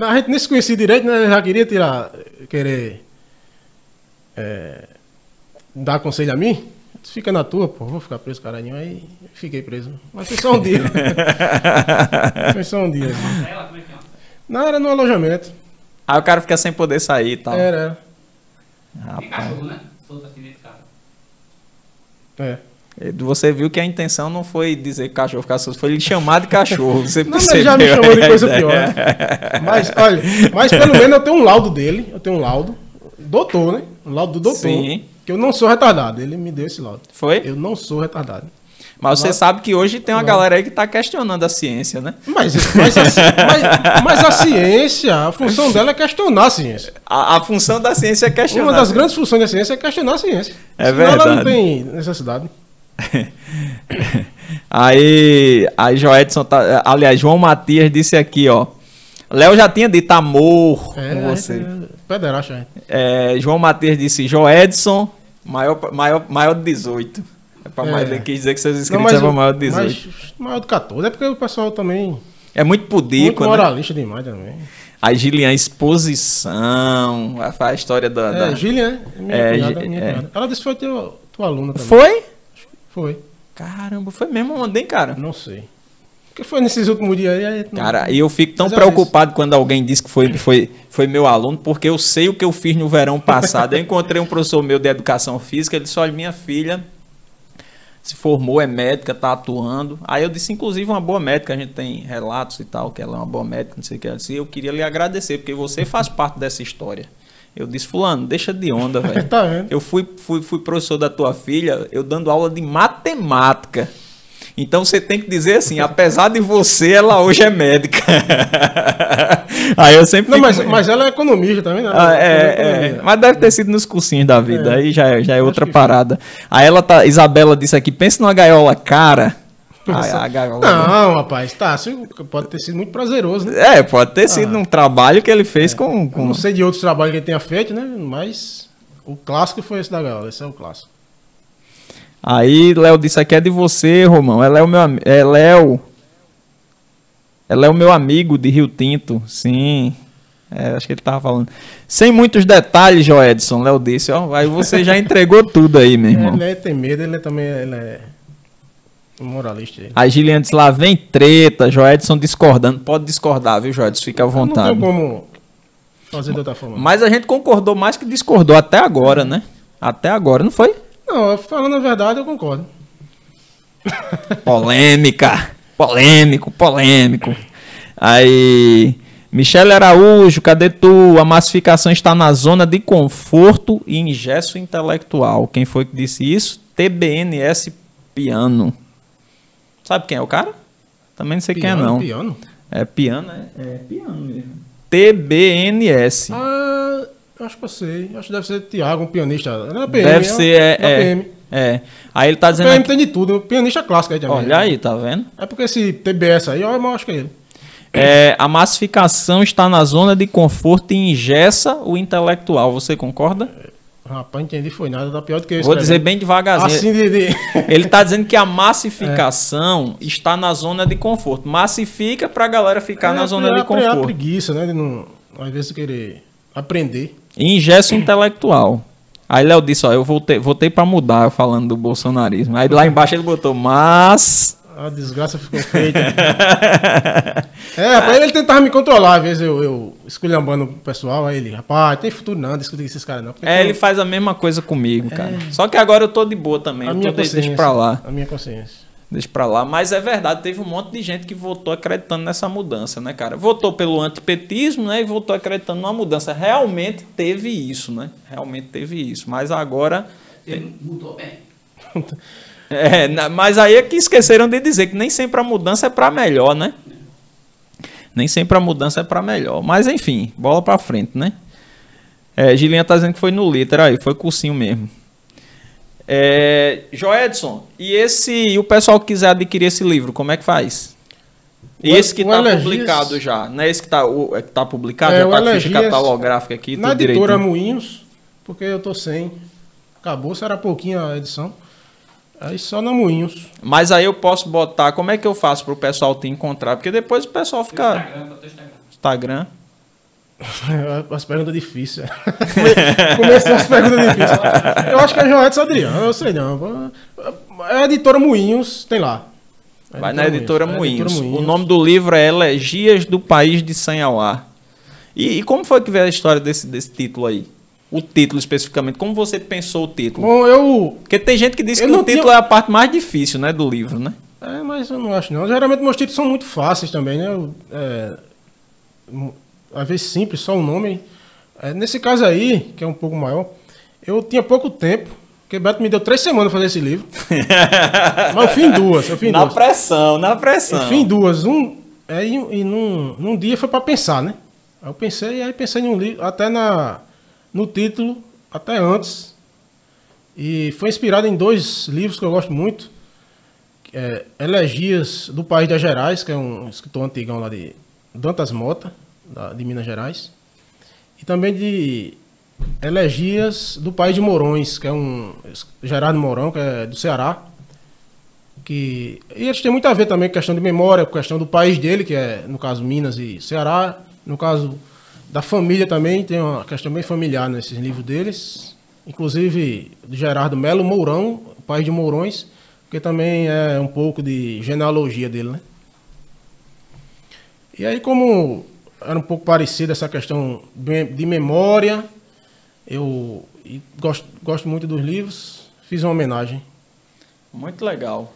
A gente nem se conhecia direito, né? Já queria tirar. Querer. é, dar conselho a mim. Fica na tua, pô, vou ficar preso, caralho. Aí fiquei preso. Mas foi só um dia. foi só um dia. Ela, como é que é? Não, era no alojamento. Aí o cara fica sem poder sair e tal. Era, era. Tem Rapaz. cachorro, né? Solto dentro de casa. É. Você viu que a intenção não foi dizer que cachorro ficar solto, foi ele chamar de cachorro. Você Não, mas já me percebeu chamou de coisa pior. né? Mas, olha, mas pelo menos eu tenho um laudo dele. Eu tenho um laudo. Doutor, né? Um laudo do doutor. Sim. Que eu não sou retardado. Ele me deu esse laudo. Foi? Eu não sou retardado. Mas você sabe que hoje tem uma galera aí que tá questionando a ciência, né? Mas, mas, a, mas- mas a ciência, a função dela é questionar a ciência. A, a função da ciência é questionar. Uma das grandes funções da ciência é questionar a ciência. É Senão ela verdade. não tem necessidade. Aí, aí Joedson tá. Aliás, João Matias disse aqui, ó. Léo já tinha dito amor É, com você. é pederasta, gente. É, João Matias disse Joedson, maior, maior, maior de 18. É pra mais, É. quis dizer que seus Não, inscritos mas, eram maior de 18. mas maior de 14. É porque o pessoal também. É muito Muito pudico, né? moralista demais também. Aí Gilian, exposição, falar a história da... É, da- Gillian, né? Minha É, cunhada, minha é. Ela disse que foi teu, tua aluna também. Foi? Foi. Caramba, foi mesmo onde, hein, cara? Não sei. Porque foi nesses últimos dias aí. não- Cara, e eu fico tão Mas é preocupado quando alguém diz que foi, foi, foi meu aluno, porque eu sei o que eu fiz no verão passado. Eu encontrei um professor meu de educação física, ele disse, olha, minha filha se formou, é médica, tá atuando. Aí eu disse, inclusive, uma boa médica, a gente tem relatos e tal, que ela é uma boa médica, não sei o que. Ela disse, eu queria lhe agradecer, porque você faz parte dessa história. Eu disse, fulano, deixa de onda, velho. Tá vendo? Eu fui, fui, fui professor da tua filha, eu dando aula de matemática. Então você tem que dizer assim, apesar de você, ela hoje é médica. Aí eu sempre Não, mas, mas ela é economista também, né? Ah, é, economia. é, mas deve ter sido nos cursinhos da vida, É. aí já, é- já é outra parada. Aí ela tá, Isabela disse aqui, pensa numa gaiola cara. A, a gaiola. Não, rapaz, tá. Pode ter sido muito prazeroso, né? É, pode ter sido um trabalho que ele fez com, Eu com... não sei de outros trabalhos que ele tenha feito, né? Mas o clássico foi esse da gaiola. Esse é o clássico. Aí Léo disse aqui é de você, Romão. Ela é o meu amigo. É Léo. Ela é o meu amigo de Rio Tinto. Sim. É, acho que ele tava falando. Sem muitos detalhes, Joedson. Léo disse, ó. Aí você já entregou tudo aí, meu irmão. Ele é, tem medo, ele é também ele é moralista. Ele. A Gilian disse lá, vem treta, Joedson discordando. Pode discordar, viu, Joedson? Fica à Não vontade. tem como fazer de outra forma. Mas a gente concordou mais que discordou até agora, né? Até agora, não foi? Não, falando a verdade, eu concordo. Polêmica. Polêmico, polêmico. Aí. Michele Araújo, cadê tu? A massificação está na zona de conforto e ingesso intelectual. Quem foi que disse isso? TBNS Piano. Sabe quem é o cara? Também não sei quem é, Piano, não. Piano? É piano, é, é piano mesmo. TBNS. Ah, acho que eu sei. Acho que deve ser Thiago, um pianista. Não é PM, Deve ser, é, é, PM. é. Aí ele tá dizendo PM aqui, tem de tudo. Pianista clássico aí também. olha aí, tá vendo? É porque esse TBS aí, eu acho que é ele. É, a massificação está na zona de conforto e ingessa o intelectual. Você concorda? Rapaz, entendi, foi nada. Tá pior do que isso. Vou dizer bem devagarzinho. Assim de. de- Ele está dizendo que a massificação está na zona de conforto. Massifica para a galera ficar É, na zona é, de é a conforto. preguiça, né? De não, às vezes querer aprender. E ingessa o intelectual. Aí Léo disse, ó, eu voltei, voltei para mudar falando do bolsonarismo. Aí lá embaixo ele botou, mas... A desgraça ficou feita. é, rapaz, ele tentava me controlar, às vezes eu, eu esculhambando o pessoal, aí ele, rapaz, tem futuro não, discutir com esses caras não. É, tem ele faz a mesma coisa comigo, cara. Só que agora eu tô de boa também. a Eu minha tô de, deixa pra lá. A minha consciência. Deixa pra lá. Mas é verdade, teve um monte de gente que votou acreditando nessa mudança, né, cara? Votou pelo antipetismo, né? E votou acreditando numa mudança. Realmente teve isso, né? Realmente teve isso. Mas agora. Ele mudou bem. É, na- mas aí é que esqueceram de dizer que nem sempre a mudança é pra melhor, né? Nem sempre a mudança é pra melhor. Mas enfim, bola pra frente, né? É, Gilinha tá dizendo que foi no literal aí, foi cursinho mesmo. É, Joedson, e esse e o pessoal que quiser adquirir esse livro, como é que faz? O- Esse que o tá Elegias- publicado já, não é esse que tá, o, é que tá publicado, É, já o tá com ficha catalográfica aqui, Na editora direitinho. Moinhos, porque eu tô sem. Acabou, será pouquinho a edição. Aí só na Moinhos. Mas aí eu posso botar, como é que eu faço pro pessoal te encontrar? Porque depois o pessoal fica Instagram, o Instagram. As perguntas difíceis. Come- Começou as perguntas difíceis. Eu acho que é Joetes Adriano, eu sei não. É a editora Moinhos, tem lá. É Vai na editora É a Moinhos. O nome do livro é Elegias do País de Sanhauá. E, e como foi que veio a história desse, desse título aí? O título especificamente. Como você pensou o título? Bom, eu. Porque tem gente que diz que o não tinha- título é a parte mais difícil, né, do livro, né? É, mas eu não acho não. Geralmente meus títulos são muito fáceis também, né? Eu, é, às vezes simples, só o nome. É, nesse caso aí, que é um pouco maior, eu tinha pouco tempo, porque Beto me deu três semanas pra fazer esse livro. mas eu fiz em duas, eu fiz em na duas. pressão, na pressão. Eu fiz em duas. Um, é, e, e num, num dia foi pra pensar, né? Aí eu pensei, aí pensei num livro, até na, no título, até antes. E foi inspirado em dois livros que eu gosto muito. É Elegias do País das Gerais, que é um escritor antigão lá de Dantas Mota, da- de Minas Gerais. E também de Elegias do País de Morões, que é um Gerardo Mourão, que é do Ceará. Que, e eles têm muito a ver também com questão de memória, com questão do país dele, que é, no caso, Minas e Ceará. No caso da família também, tem uma questão bem familiar nesses livros deles. Inclusive, do Gerardo Melo Mourão, país de Mourões, que também é um pouco de genealogia dele, né? E aí, como era um pouco parecida essa questão de memória, eu e gosto, gosto muito dos livros, fiz uma homenagem. Muito legal.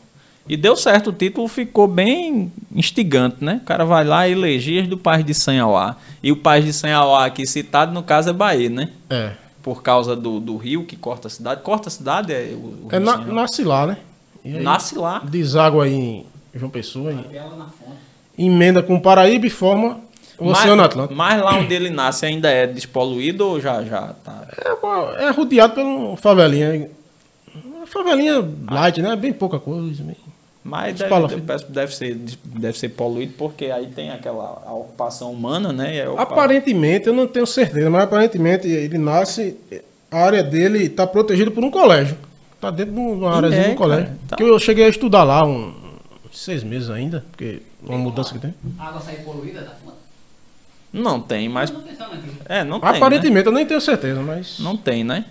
E deu certo, o título ficou bem instigante, né? O cara vai lá, Elegias do País de Sanhauá. E o País de Sanhauá aqui citado, no caso, é Bahia, né? É. Por causa do, do rio que corta a cidade. Corta a cidade? É, o, o É na, nasce lá, né? E aí, Nasce lá. Deságua aí em João Pessoa, e fonte. emenda com Paraíba e forma o Oceano mas, Atlântico. Mas lá onde ele nasce ainda é despoluído ou já, já tá? É, é rodeado por uma favelinha. Uma favelinha light, né? Bem pouca coisa. bem- Mas deve, deve, deve ser, deve ser poluído porque aí tem aquela a ocupação humana, né? E é ocupa- Aparentemente, eu não tenho certeza, mas aparentemente ele nasce. A área dele está protegida por um colégio. Está dentro de uma área é, de um colégio. cara, tá. Que eu cheguei a estudar lá um, seis meses ainda, porque uma mudança que tem. A água sai poluída da fonte. Não tem, mas. Aqui. É, não tem. né? Aparentemente, eu nem tenho certeza, mas. Não tem, né?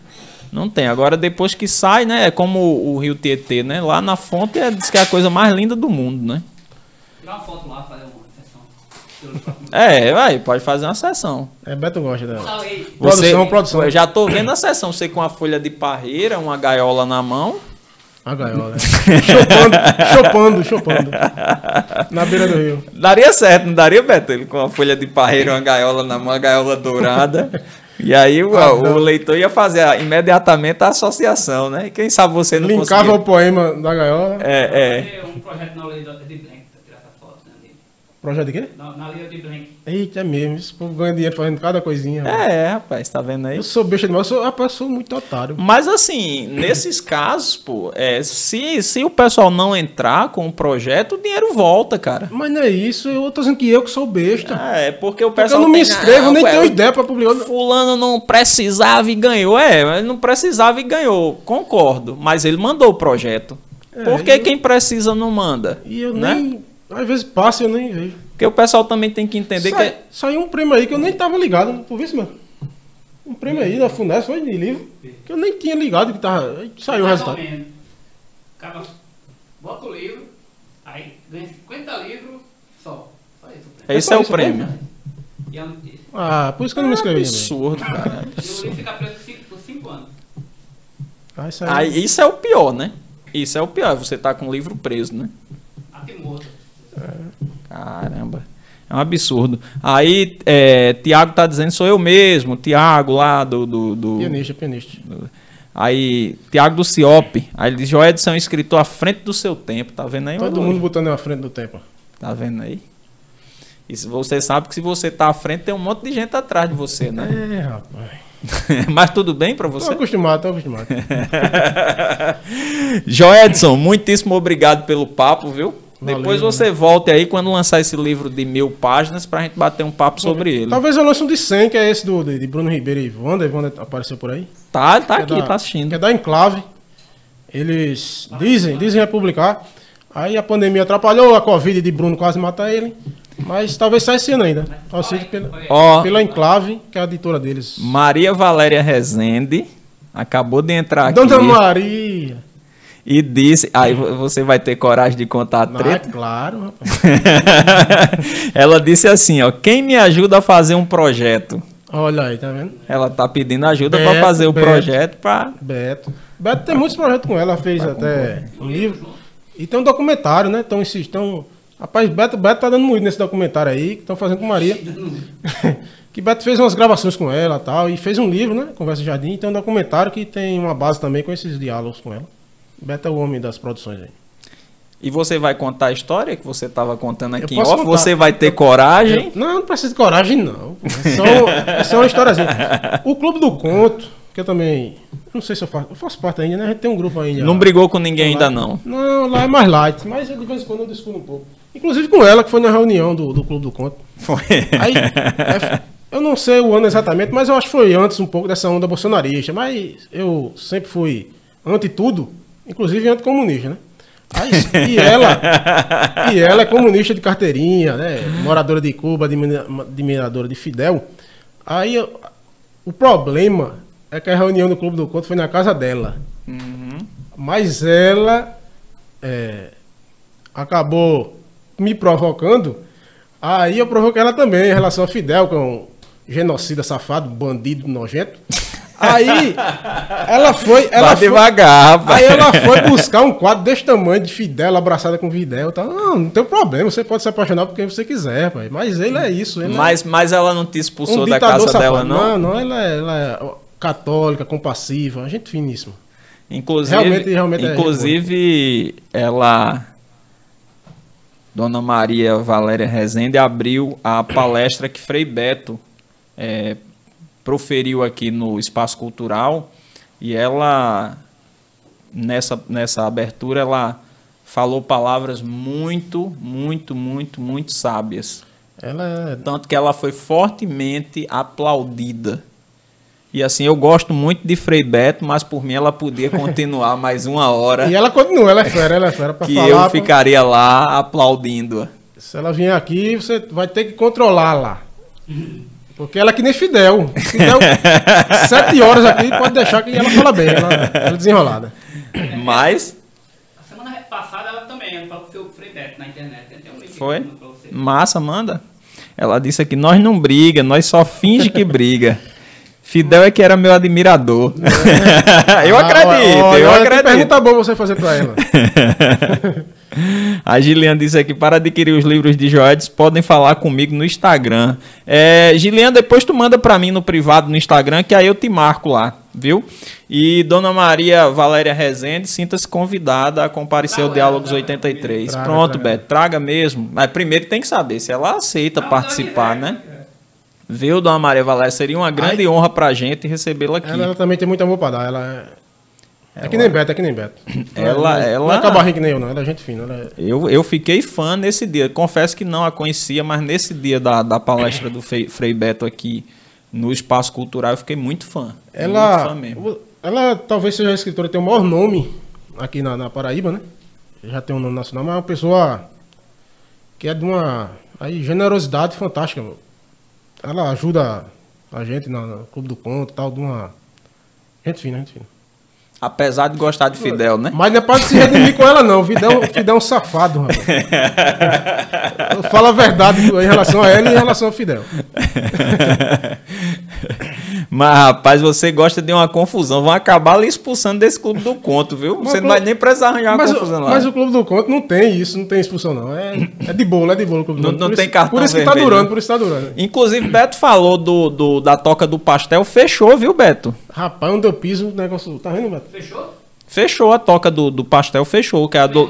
Não tem. Agora, depois que sai, né? É como o Rio Tietê, né? Lá na fonte é, diz que é a coisa mais linda do mundo, né? Tirar uma foto lá, fazer uma sessão. É, vai, pode fazer uma sessão. É, Beto gosta dela. Falei. Produção, produção. Eu já tô vendo a sessão. Você com a folha de parreira, uma gaiola na mão. A gaiola. né? chopando, chopando, chopando. Na beira do rio. Daria certo, não daria, Beto? Ele com a folha de parreira, uma gaiola na mão, uma gaiola dourada. E aí o, Ah, o leitor ia fazer a- imediatamente a associação, né? E quem sabe você não Linkava conseguia... o poema da gaiola. É, é. Um projeto na lei de Blanc pra tirar essa foto, né? dele. Projeto de quê? Na, na lei de Blanc. Eita, é mesmo. Esse povo ganha dinheiro fazendo cada coisinha. É, rapaz, tá vendo aí? Eu sou besta demais. Eu sou, rapaz, eu sou muito otário. Mas assim, nesses casos, pô, é, se, se o pessoal não entrar com o projeto, o dinheiro volta, cara. Mas não é isso. Eu tô dizendo que eu que sou besta. É, porque o Porque pessoal. eu não me inscrevo, Ah, nem ué, tenho ideia pra publicar. Fulano não precisava e ganhou. É, mas não precisava e ganhou. Concordo. Mas ele mandou o projeto. É, Por que eu- quem precisa não manda? E eu né? nem. Às vezes passa e eu nem vejo. Porque o pessoal também tem que entender Sai- que. Saiu um prêmio aí que eu nem tava ligado. Tu viu isso, mano? Um prêmio aí da Funesp, foi de livro. Que eu nem tinha ligado que tava. aí Saiu o resultado. menos. Acaba, bota o livro, aí ganha 50 livros só. Só isso. o prêmio. Esse é o isso, é prêmio. A- e- Ah, por isso que eu não me inscrevi. também. Absurdo, cara. e o livro fica preso por 5 anos. Ah, isso aí. Aí, isso é o pior, né? Isso é o pior, você tá com o livro preso, né? Até morto. Caramba. É um absurdo. Aí, é, Tiago tá dizendo, sou eu mesmo, Tiago lá do. do, do- Pianista, pianista. Aí, Tiago do Ciope. Aí ele diz: Joedson é um escritor à frente do seu tempo. Tá vendo aí? Todo mundo botando na frente do tempo. Tá vendo aí? E se você sabe que se você tá à frente, tem um monte de gente atrás de você, né? É, rapaz. Mas tudo bem pra Tô você? acostumado, tô acostumado. Joedson, muitíssimo obrigado pelo papo, viu? Valeu, Depois né? você volte aí quando lançar esse livro de mil páginas pra gente bater um papo sobre ele. Talvez eu lance um de 100, que é esse do, de Bruno Ribeiro e Wanda. Wanda apareceu por aí. Tá, tá Que é aqui, da- tá assistindo. Que é da Enclave. Eles dizem, dizem vai publicar. Aí a pandemia atrapalhou, a Covid de Bruno quase mata ele. Mas talvez saia esse ano ainda. Ou seja, pela, Ó, pela Enclave, que é a editora deles. Maria Valéria Rezende acabou de entrar aqui Dona Maria. E disse. Aí vo- você vai ter coragem de contar a Ah, treta. claro, rapaz. Ela disse assim, ó, quem me ajuda a fazer um projeto? Olha aí, tá vendo? Ela tá pedindo ajuda para fazer o Beto. projeto para Beto. Beto tem muitos projetos com ela, ela fez até um livro. E tem um documentário, né? Então insistam. Rapaz, Beto, Beto tá dando muito nesse documentário aí, que estão fazendo com Maria. que Beto fez umas gravações com ela e tal, e fez um livro, né? Conversa Jardim, e tem um documentário que tem uma base também com esses diálogos com ela. Beto é o homem das produções aí. E você vai contar a história que você estava contando aqui em off? contar. Você vai ter coragem? Não, não precisa de coragem, não. É só, é uma historiazinha. O Clube do Conto, que eu também. Não sei se eu faço. Eu faço parte ainda, né? A gente tem um grupo ainda. Não brigou com ninguém ainda não. Não, lá é mais light, mas eu, de vez em quando eu discuto um pouco. Inclusive com ela, que foi na reunião do, do Clube do Conto. Foi. Aí, é, eu não sei o ano exatamente, mas eu acho que foi antes um pouco dessa onda bolsonarista. Mas eu sempre fui anti tudo, inclusive anticomunista, né? Aí, e ela e ela é comunista de carteirinha, né? Moradora de Cuba, admira- admiradora de Fidel. Aí o problema é que a reunião do Clube do Conto foi na casa dela. Mas ela é, acabou me provocando. Aí eu provoquei ela também em relação a Fidel, que é um genocida safado, bandido nojento. Aí ela foi. Ela Vai foi, devagar, rapaz. Aí ela foi buscar um quadro desse tamanho de Fidel, abraçada com Fidel. Tá? Não, não tem problema, você pode se apaixonar por quem você quiser, pai. Mas ele é isso. Ele Mas, mas ela não te é expulsou um da casa dela, safado. não? Não, não, ela é, ela é católica, compassiva, gente finíssima. Inclusive, Realmente- realmente é inclusive ela, Dona Maria Valéria Rezende, abriu a palestra que Frei Beto eh, proferiu aqui no Espaço Cultural e ela, nessa, nessa abertura, ela falou palavras muito, muito, muito, muito sábias. Ela é Tanto que ela foi fortemente aplaudida. E assim, eu gosto muito de Frei Beto, mas por mim ela podia continuar mais uma hora E ela continua, ela é fera, ela é fera pra que falar. eu pra- ficaria lá aplaudindo-a. Se ela vier aqui, você vai ter que controlar lá. Porque ela é que nem Fidel. Fidel, sete horas aqui, pode deixar que ela fala bem, ela, ela é desenrolada. Mas A semana passada ela também, ela falou que foi o Frei Beto na internet. Tem um foi aqui pra você. massa, manda. Ela disse aqui, nós não briga, nós só finge que briga. Fidel é que era meu admirador. eu Ah, acredito, olha, eu olha, que acredito. pergunta boa você fazer pra ela. A Gilian disse aqui, para adquirir os livros de Joedes, podem falar comigo no Instagram. É, depois tu manda para mim no privado no Instagram, que aí eu te marco lá, viu? E Dona Maria Valéria Rezende, sinta-se convidada a comparecer ao Diálogos 83. Traga, Pronto, traga. Beto, traga mesmo. Mas primeiro tem que saber se ela aceita Não, participar, não, né? Viu, Dona Maria Valéria? Seria uma grande honra pra gente recebê-la aqui. Ela, ela também tem muito amor pra dar. Ela é, é que nem Beto, é que nem Beto. Ela- não, é- ela- Não é cabarrinho que nem eu, não. Ela é gente fina. Ela é... Eu, eu fiquei fã nesse dia. Confesso que não a conhecia, mas nesse dia da, da palestra do Frei, Frei Beto aqui no Espaço Cultural, eu fiquei muito fã. muito Ela, fã mesmo. ela talvez seja a escritora que tem o maior nome aqui na, na Paraíba, né? Já tem um nome nacional, mas é uma pessoa que é de uma aí, generosidade fantástica. meu. Ela ajuda a gente na- no Clube do Conto e tal, de uma. Gente fina, gente fina. Apesar de gostar de Fidel, né? Mas não é pra se redimir com ela, não. Fidel, Fidel é um safado, rapaz. Eu falo a verdade em relação a ela e em relação a Fidel. Mas, rapaz, você gosta de uma confusão. Vão acabar lhe expulsando desse clube do conto, viu? Mas Você não vai nem precisar arranjar uma Mas, o- confusão lá. mas o Clube do Conto não tem isso, não tem expulsão, não. É, é de bolo, é de bolo o Clube do Não- Conto. não Por tem isso- cartão Por isso que tá vermelho, durando, né? por isso que tá durando. Inclusive, Beto falou do, do- da toca do pastel. Fechou, viu, Beto? Rapaz, onde eu piso, o negócio. Tá vendo, Beto? Fechou? Fechou a toca do, do pastel, fechou. Que é a do,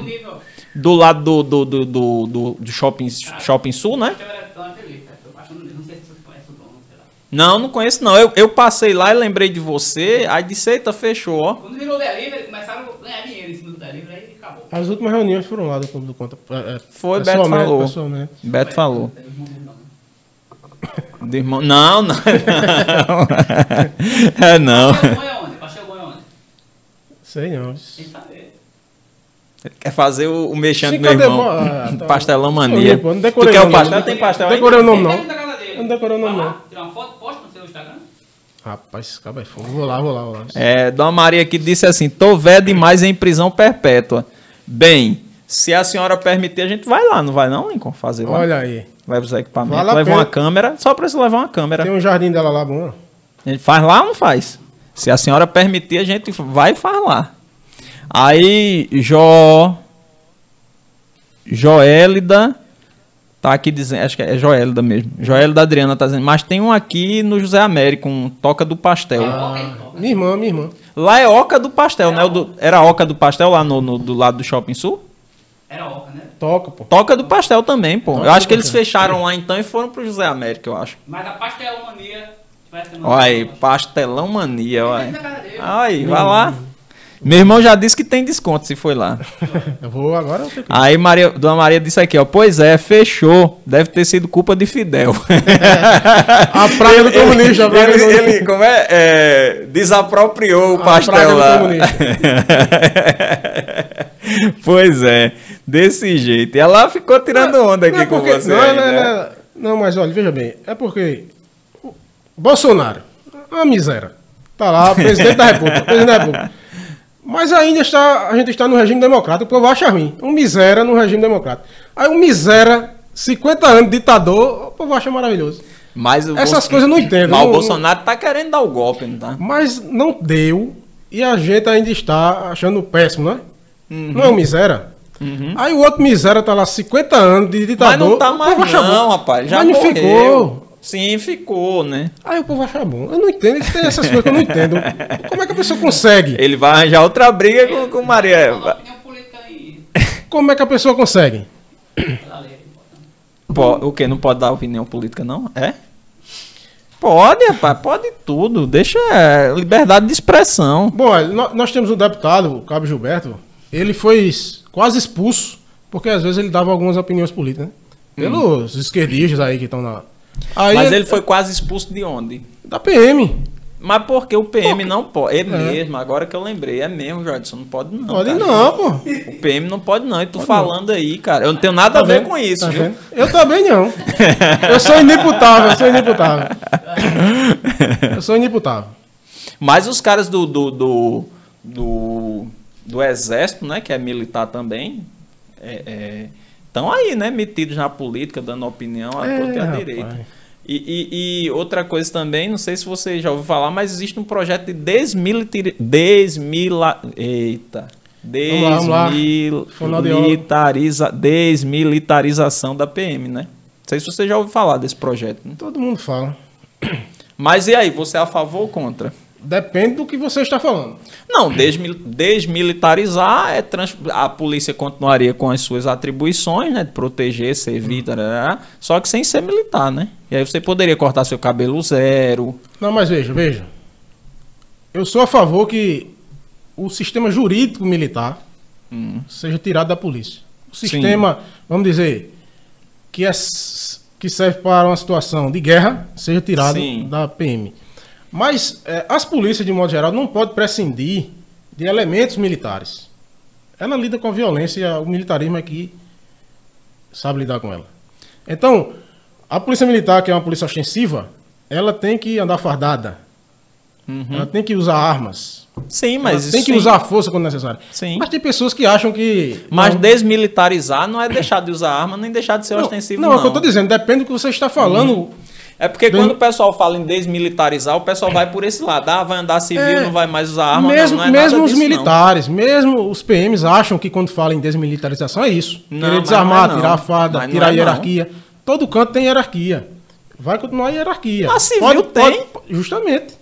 do lado do, do, do, do, do- do shopping, shopping Sul, né? Não sei se você conhece o dono, sei lá. Não, não conheço não. Eu, eu passei lá e lembrei de você. Aí disse, eita, fechou, ó. Quando virou delivery, começaram a ganhar dinheiro em cima do delivery, aí acabou. As últimas reuniões foram lá do Clube do Conto. É, é, Foi, Beto pessoalmente, falou. Pessoalmente. Beto falou. Não, né? Do irmão- Não, não. não. É não. É é? Sei não. Ele Quer fazer o, o mexendo do meu irmão. ah, tá. Pastelão Não, mania. não Tu decorei quer não, o não. pastel? Tem pastel aí? Decorei o nome, não. Não decorei o nome, não. Tirar uma foto, posta no seu Instagram. Rapaz, é fogo. Vou lá, vou lá, vou lá. É, Dona Maria que disse assim: tô velho demais em prisão perpétua. Bem, se a senhora permitir, a gente vai lá, não vai não, Lincoln? Fazer lá. Olha aí. Vai os equipamentos, Vale a leva uma câmera, só precisa levar uma câmera. Tem um jardim dela lá bom. A gente faz lá ou não faz? Se a senhora permitir, a gente vai e faz lá. Aí, Jo. Joélida. Tá aqui dizendo. Acho que é Joélida mesmo. Joélida Adriana tá dizendo. Mas tem um aqui no José Américo, um Toca do Pastel. Minha irmã, minha irmã. Lá é Oca do Pastel, né? O do- era Oca do Pastel lá no, no- do lado do Shopping Sul? Era oca, né? Toca, pô. Toca do Pastel também, pô. Toca Eu acho que eles fecharam lá então e foram pro José Américo, eu acho. Mas a pastelmania vai ser Olha aí, pastelão mania, olha. dele. Aí, vai lá. Meu irmão já disse que tem desconto se foi lá. Eu vou agora. Eu tenho que... Aí Maria, Dona Maria disse aqui, ó. Pois é, fechou. Deve ter sido culpa de Fidel. A praga do comunista. A do ele, comunista. ele, como é, é, desapropriou o A pastel lá. pois é, desse jeito. E ela ficou tirando onda aqui Não é com porque- você. Não, aí, não, né? não, não, mas olha, veja bem. É porque Bolsonaro, uma miséria. Tá lá, presidente da República. presidente da República. Mas ainda está, a gente está no regime democrático, o povo acha ruim. Um miséria no regime democrático. Aí um miséria, 50 anos de ditador, o povo acha maravilhoso. Mas Essas Bolso- coisas não entendo. Mas Não- o Bolsonaro tá querendo dar o golpe, não tá? Mas não deu e a gente ainda está achando péssimo, né? Uhum. Não é um miséria? Aí o outro miséria tá lá 50 anos de ditador. Mas não tá mais não, bom. rapaz. Já Mas não morreu. ficou. Sim, ficou, né? Aí o povo acha bom. Eu não entendo, tem essas coisas que eu não entendo. Como é que a pessoa consegue? Ele vai arranjar outra briga com, com Maria. Aí. Como é que a pessoa consegue? O que? Não pode dar opinião política, não? É? Pode, rapaz, pode tudo. Deixa é, liberdade de expressão. Bom, nós temos um deputado, o Cabo Gilberto, ele foi quase expulso, porque às vezes ele dava algumas opiniões políticas, né? Pelos esquerdistas aí que estão na. Aí Mas ele foi quase expulso de onde? Da PM. Mas porque o PM não pode. É, É. mesmo, agora que eu lembrei. É mesmo, Jadson. Não pode não. Pode cara. não, pô. O PM não pode não. E tu falando aí, cara. Eu não tenho nada a ver vendo? com isso, Tá viu? vendo? Eu também não. Eu sou inimputável, eu sou inimputável. Eu sou inimputável. Mas os caras do, do, do, do, do exército, né, que é militar também, estão aí, né, metidos na política, dando opinião a É, torta e rapaz. direita. E, e- e outra coisa também, não sei se você já ouviu falar, mas existe um projeto de desmilitar... Desmila... Eita. Desmilitarização da PM, né? Não sei se você já ouviu falar desse projeto. Né? Todo mundo fala. Mas e aí, você é a favor ou contra? Depende do que você está falando. Não, desmil- desmilitarizar é trans- a polícia continuaria com as suas atribuições, né, de proteger, servir, tarará, só que sem ser militar, né? E aí você poderia cortar seu cabelo zero. Não, mas veja, veja. Eu sou a favor que o sistema jurídico militar seja tirado da polícia. O sistema, vamos dizer, que, é, que serve para uma situação de guerra, seja tirado Sim. da PM. Mas eh, as polícias, de modo geral, não podem prescindir de elementos militares. Ela lida com a violência, o militarismo é que sabe lidar com ela. Então, a polícia militar, que é uma polícia ostensiva, ela tem que andar fardada. Ela tem que usar armas. Sim, mas ela tem que sim. usar a força quando necessário. Sim. Mas tem pessoas que acham que. Mas não, desmilitarizar não é deixar de usar arma, nem deixar de ser não, ostensivo, não, não. é o que eu tô dizendo, depende do que você está falando. É porque Bem- quando o pessoal fala em desmilitarizar, o pessoal vai por esse lado. Ah, vai andar civil, É, não vai mais usar arma. mesmo não, não é mesmo os disso, não. militares, mesmo os PMs acham que quando fala em desmilitarização é isso. Não, Querer mas desarmar, não é não. tirar a fada, Mas não tirar é a não. hierarquia. Todo canto tem hierarquia. Vai continuar a hierarquia. A civil tem. justamente.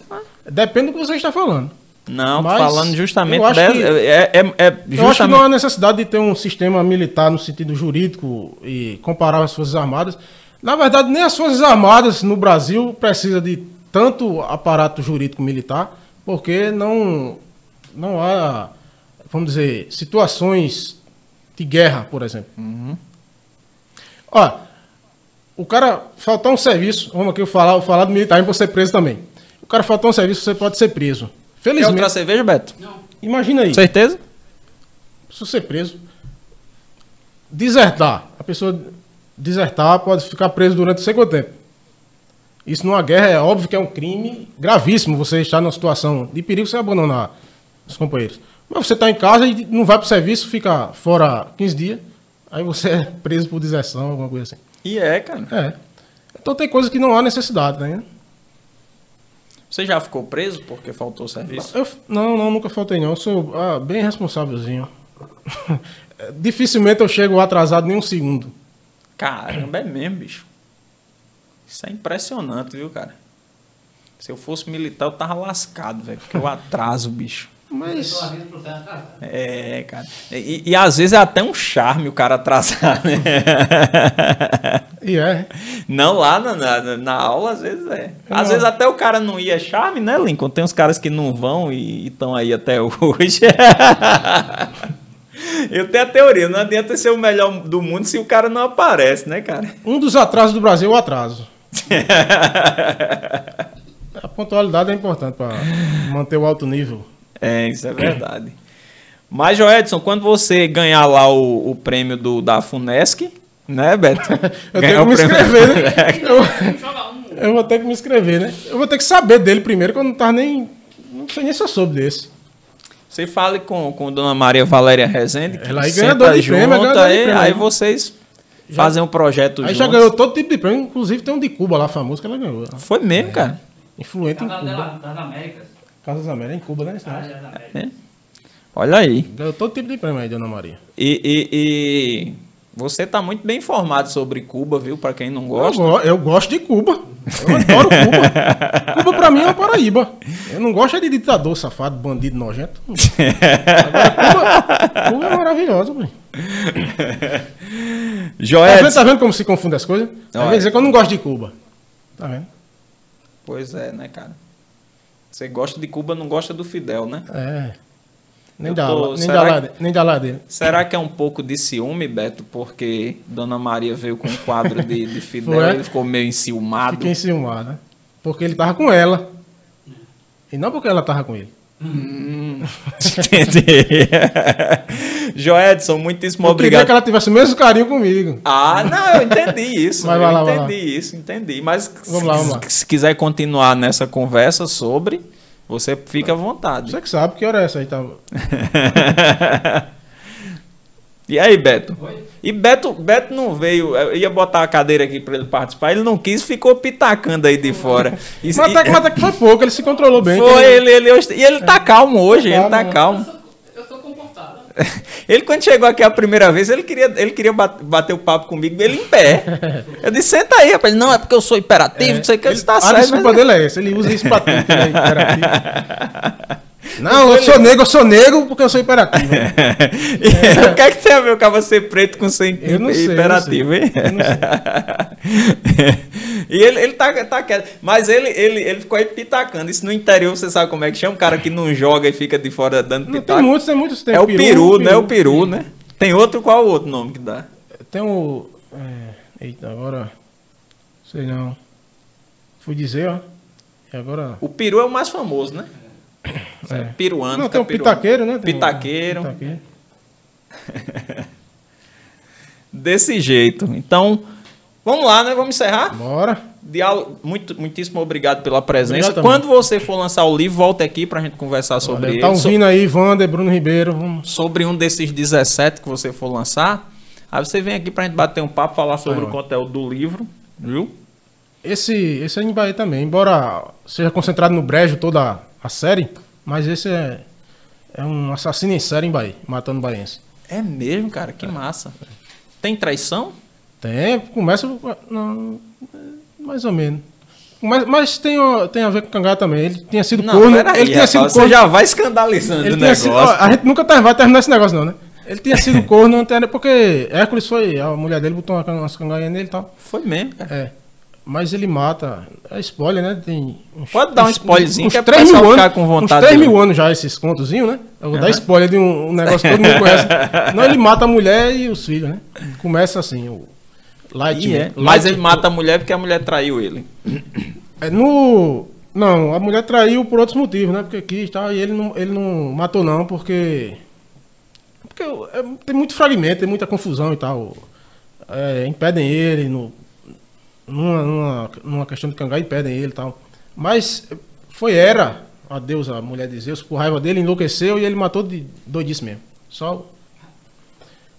Depende do que você está falando. Não, Mas falando justamente eu acho dessa- que- é, é, é Eu acho que justamente não há necessidade de ter um sistema militar no sentido jurídico e comparar as Forças Armadas. Na verdade, nem as Forças Armadas no Brasil precisa de tanto aparato jurídico militar, porque não, não há, vamos dizer, situações de guerra, por exemplo. Ó, o cara faltar um serviço, vamos aqui falar, falar do militar para ser preso também. O cara faltar um serviço, você pode ser preso. Quer outra Felizmente, cerveja, Beto? imagina aí Certeza? se ser preso, desertar. A pessoa desertar pode ficar preso durante sei quanto tempo. Isso numa guerra é óbvio que é um crime gravíssimo. Você está numa situação de perigo, você abandonar os companheiros. Mas você está em casa e não vai para o serviço, fica fora 15 dias, aí você é preso por deserção, alguma coisa assim. E é, cara. É. Então tem coisas que não há necessidade, né? Você já ficou preso porque faltou serviço? Eu, não, não, nunca faltei não. Eu sou ah, bem responsávelzinho. Dificilmente eu chego atrasado nem um segundo. Caramba, é mesmo, bicho. Isso é impressionante, viu, cara? Se eu fosse militar, eu tava lascado, velho. Porque eu atraso, bicho. Mas. atrasado. É, cara. E, e às vezes é até um charme o cara atrasar, né? E é. Não lá na, na, na aula, às vezes é. Às Não. vezes até o cara não ia charme, né, Lincoln? Tem uns caras que não vão e estão aí até hoje. Eu tenho a teoria, não adianta ser o melhor do mundo se o cara não aparece, né, cara? Um dos atrasos do Brasil é o atraso. A pontualidade é importante para manter o alto nível. É, isso é verdade. Mas, Joedson, quando você ganhar lá o, o prêmio do, da FUNESC, né, Beto? Eu Ganhar tenho que me inscrever, né? Eu, eu vou ter que me inscrever, né? Eu vou ter que saber dele primeiro, que eu não tava nem. Não sei nem se eu soube desse. Você fale com, com Dona Maria Valéria Rezende, que Ela aí senta ganhadora de prêmio, é junto, ganhadora de aí, prêmio. aí vocês fazem um projeto Aí juntos. já ganhou todo tipo de prêmio, inclusive tem um de Cuba lá famoso que ela ganhou. Foi mesmo, cara. Influente em Casa Cuba. dela, das Américas. Casas Américas em Cuba, né? Casa das Américas. Olha aí. Ganhou todo tipo de prêmio aí, Dona Maria. E, e- e você tá muito bem informado sobre Cuba, viu? Pra quem não Eu, gosta. go- eu gosto de Cuba. Eu adoro Cuba. Cuba pra mim é uma Paraíba. Eu não gosto é de ditador, safado, bandido, nojento. Agora, Cuba, Cuba é maravilhosa, pô. Tá Joed. vendo, tá vendo como se confunde as coisas? Às vezes é que eu não gosto de Cuba. Tá vendo? Pois é, né, cara? Você gosta de Cuba, não gosta do Fidel, né? É. Nem Eu dá, tô- nem, será lá, nem dá lá dele. Será que é um pouco de ciúme, Beto? Porque Dona Maria veio com um quadro de, de Fidel e ele ficou meio enciumado. Fiquei enciumado, né? Porque ele tava com ela. E não porque ela tava com ele. Entendi. Joedson, muitíssimo Eu queria obrigado. que ela tivesse o mesmo carinho comigo. Ah, não, eu entendi isso. Mas eu vai lá, vai entendi isso, entendi. Mas Vamos lá, vamos lá. se quiser continuar nessa conversa sobre, você fica à vontade. Você que sabe que hora é essa aí, tá? E aí, Beto? Oi? E Beto, Beto não veio, eu ia botar a cadeira aqui para ele participar, ele não quis, ficou pitacando aí de fora. E, Mas até, que- mas até que foi pouco, ele se controlou bem. foi, ele, ele, hoje- e ele tá calmo hoje, Tá ele tá calmo, né? Eu calmo. sou, eu sou comportado. Ele, quando chegou aqui a primeira vez, ele queria, ele queria bat- bater o papo comigo, ele em pé. Eu disse, senta aí, rapaz. Não, é porque eu sou imperativo, não sei o que, ele está a certo. desculpa mas- dele é essa, ele usa isso pra tudo. que ele é imperativo. Não, eu sou negro, eu sou negro porque eu sou imperativo. E o que é que tem a ver o cara ser preto com ser Eu não sei, eu não imperativo, sei. hein? e ele, ele tá, tá quieto. Mas ele, ele, ele ficou aí pitacando. Isso no interior, você sabe como é que chama? Um cara que não joga e fica de fora dando Não, pitaco. tem muitos, tem muitos. Tem é o peru, né? O peru, né? Tem outro, qual o outro nome que dá? Tem o. É, eita, agora. Sei não. Fui dizer, ó. E agora. O peru é o mais famoso, né? É. Peruano. Não, fica tem peruano. pitaqueiro, né? Tem Pitaqueiro. pitaqueiro. Desse jeito. Então, vamos lá, né? Vamos encerrar? Bora. Diálogo, muito, muitíssimo obrigado pela presença. Obrigado. Quando você for lançar o livro, volte aqui pra gente conversar sobre Olha, ele. tá So- ouvindo aí, Wander, Bruno Ribeiro. Vamos. sobre um desses 17 que você for lançar. Aí você vem aqui pra gente bater um papo, falar sobre Aí, o conteúdo do livro, viu? esse, esse é em Bahia também. Embora seja concentrado no brejo toda a série, mas esse é, é um assassino em série em Bahia, matando baiense. É mesmo, cara, que massa. Tem traição? Tem, começa. Não, mais ou menos. Mas, mas tem, tem a ver com o Cangá também. Ele tinha sido Não, corno. ele tinha rapaz, sido você corno. já vai escandalizando Ele o negócio. sido, ó, a gente nunca ter- vai terminar esse negócio, não, né? Ele tinha sido corno porque Hércules foi. A mulher dele botou uma- umas cangainhas nele e tal. Foi mesmo, cara. É. Mas ele mata. É spoiler, né? Tem uns, Pode dar um spoilerzinho uns que é pro 3 pessoal mil ficar anos, com vontade Uns 3 de mil anos já esses contozinhos, né? Eu vou dar spoiler de um, um negócio que todo mundo conhece. Não, ele mata a mulher e os filhos, né? Começa assim, o Light. E é. Mas ele mata a mulher porque a mulher traiu ele. É no. Não, a mulher traiu por outros motivos, né? Porque quis e tal, e ele não, ele não matou, não, porque. Porque é, tem muito fragmento, tem muita confusão e tal. É, impedem ele, no, numa, numa, numa questão de cangar, impedem ele e tal. Mas foi Hera, a deusa, a mulher de Zeus, por raiva dele, enlouqueceu e ele matou de doidice mesmo. Só.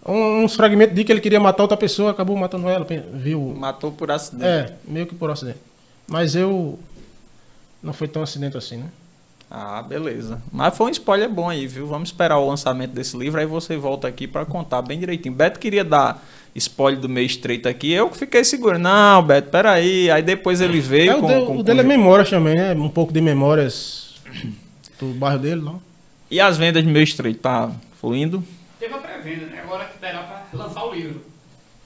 um- Uns fragmentos de que ele queria matar outra pessoa, acabou matando ela, viu? Matou por acidente. É, meio que por acidente. Mas eu. Não foi tão acidente assim, né? Ah, beleza. Mas foi um spoiler bom aí, viu? Vamos esperar o lançamento desse livro, aí você volta aqui pra contar bem direitinho. Beto queria dar spoiler do meio estreito aqui, eu que fiquei seguro. Não, Beto, peraí. Aí depois ele veio É, o, com, de- com- o dele é com- memórias também, né? Um pouco de memórias do bairro dele, não? E as vendas de meio estreito, tá fluindo? Teve a pré-venda, né? Agora que terá pra lançar o livro.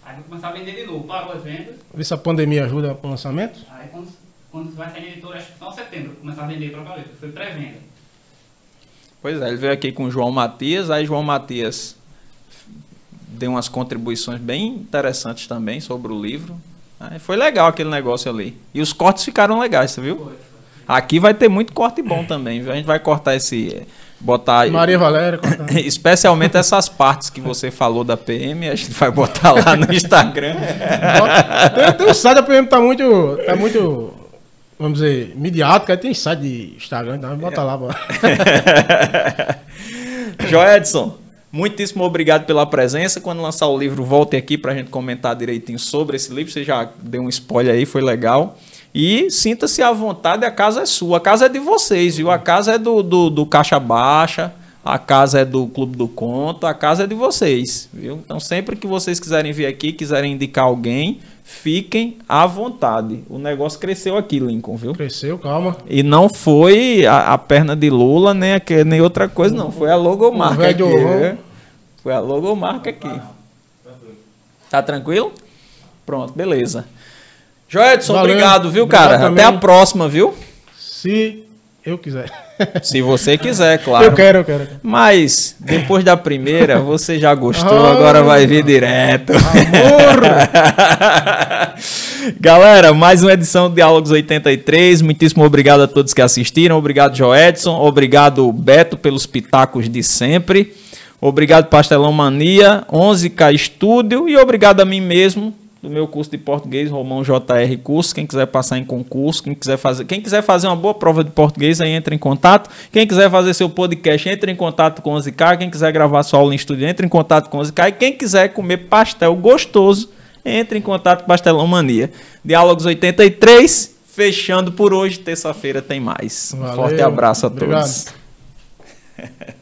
Aí vai começar a vender de novo. Parou as vendas. Ver se a pandemia ajuda pro lançamento. Aí quando, quando vai sair na editora, acho que só em setembro, começar a vender pra valer. Foi pré-venda. Pois é, ele veio aqui com o João Matias, aí João Matias deu umas contribuições bem interessantes também sobre o livro. Aí foi legal aquele negócio ali. E os cortes ficaram legais, você viu? Aqui vai ter muito corte bom também, viu? A gente vai cortar esse. Botar. Maria Valéria. Especialmente essas partes que você falou da PM, a gente vai botar lá no Instagram. Bota- tem, um site, a PM tá muito. Tá muito. Vamos dizer, midiática, aí tem site de Instagram, então bota lá, bora. Joedson, muitíssimo obrigado pela presença. Quando lançar o livro, volte aqui para a gente comentar direitinho sobre esse livro. Você já deu um spoiler aí, foi legal. E sinta-se à vontade, a casa é sua. A casa é de vocês, viu? A casa é do, do, do Caixa Baixa, a casa é do Clube do Conto, a casa é de vocês, viu? Então, sempre que vocês quiserem vir aqui, quiserem indicar alguém, fiquem à vontade. O negócio cresceu aqui, Lincoln, viu? Cresceu, calma. E não foi a, a perna de Lula, nem, aque- nem outra coisa, não. Foi a logomarca aqui. Viu? Foi a logomarca aqui. Tá tranquilo? Pronto, beleza. Joedson, obrigado, viu, cara? Até a próxima, viu? Se eu quiser. Se você quiser, claro. Eu quero, eu quero. Mas, depois da primeira, você já gostou, Ah. agora vai vir direto. Amor! Galera, mais uma edição do Diálogos 83. Muitíssimo obrigado a todos que assistiram. Obrigado, Joedson. Obrigado, Beto, pelos pitacos de sempre. Obrigado, Pastelão Mania, 11K Estúdio. E obrigado a mim mesmo, do meu curso de português, Romão JR Curso. Quem quiser passar em concurso, quem quiser fazer, quem quiser fazer uma boa prova de português, aí entra em contato. Quem quiser fazer seu podcast, entre em contato com o 11K. Quem quiser gravar sua aula em estúdio, entre em contato com o 11K. E quem quiser comer pastel gostoso, entre em contato com Pastelão Mania. Diálogos 83, fechando por hoje. Terça-feira tem mais. Um Valeu. forte abraço a Obrigado. todos.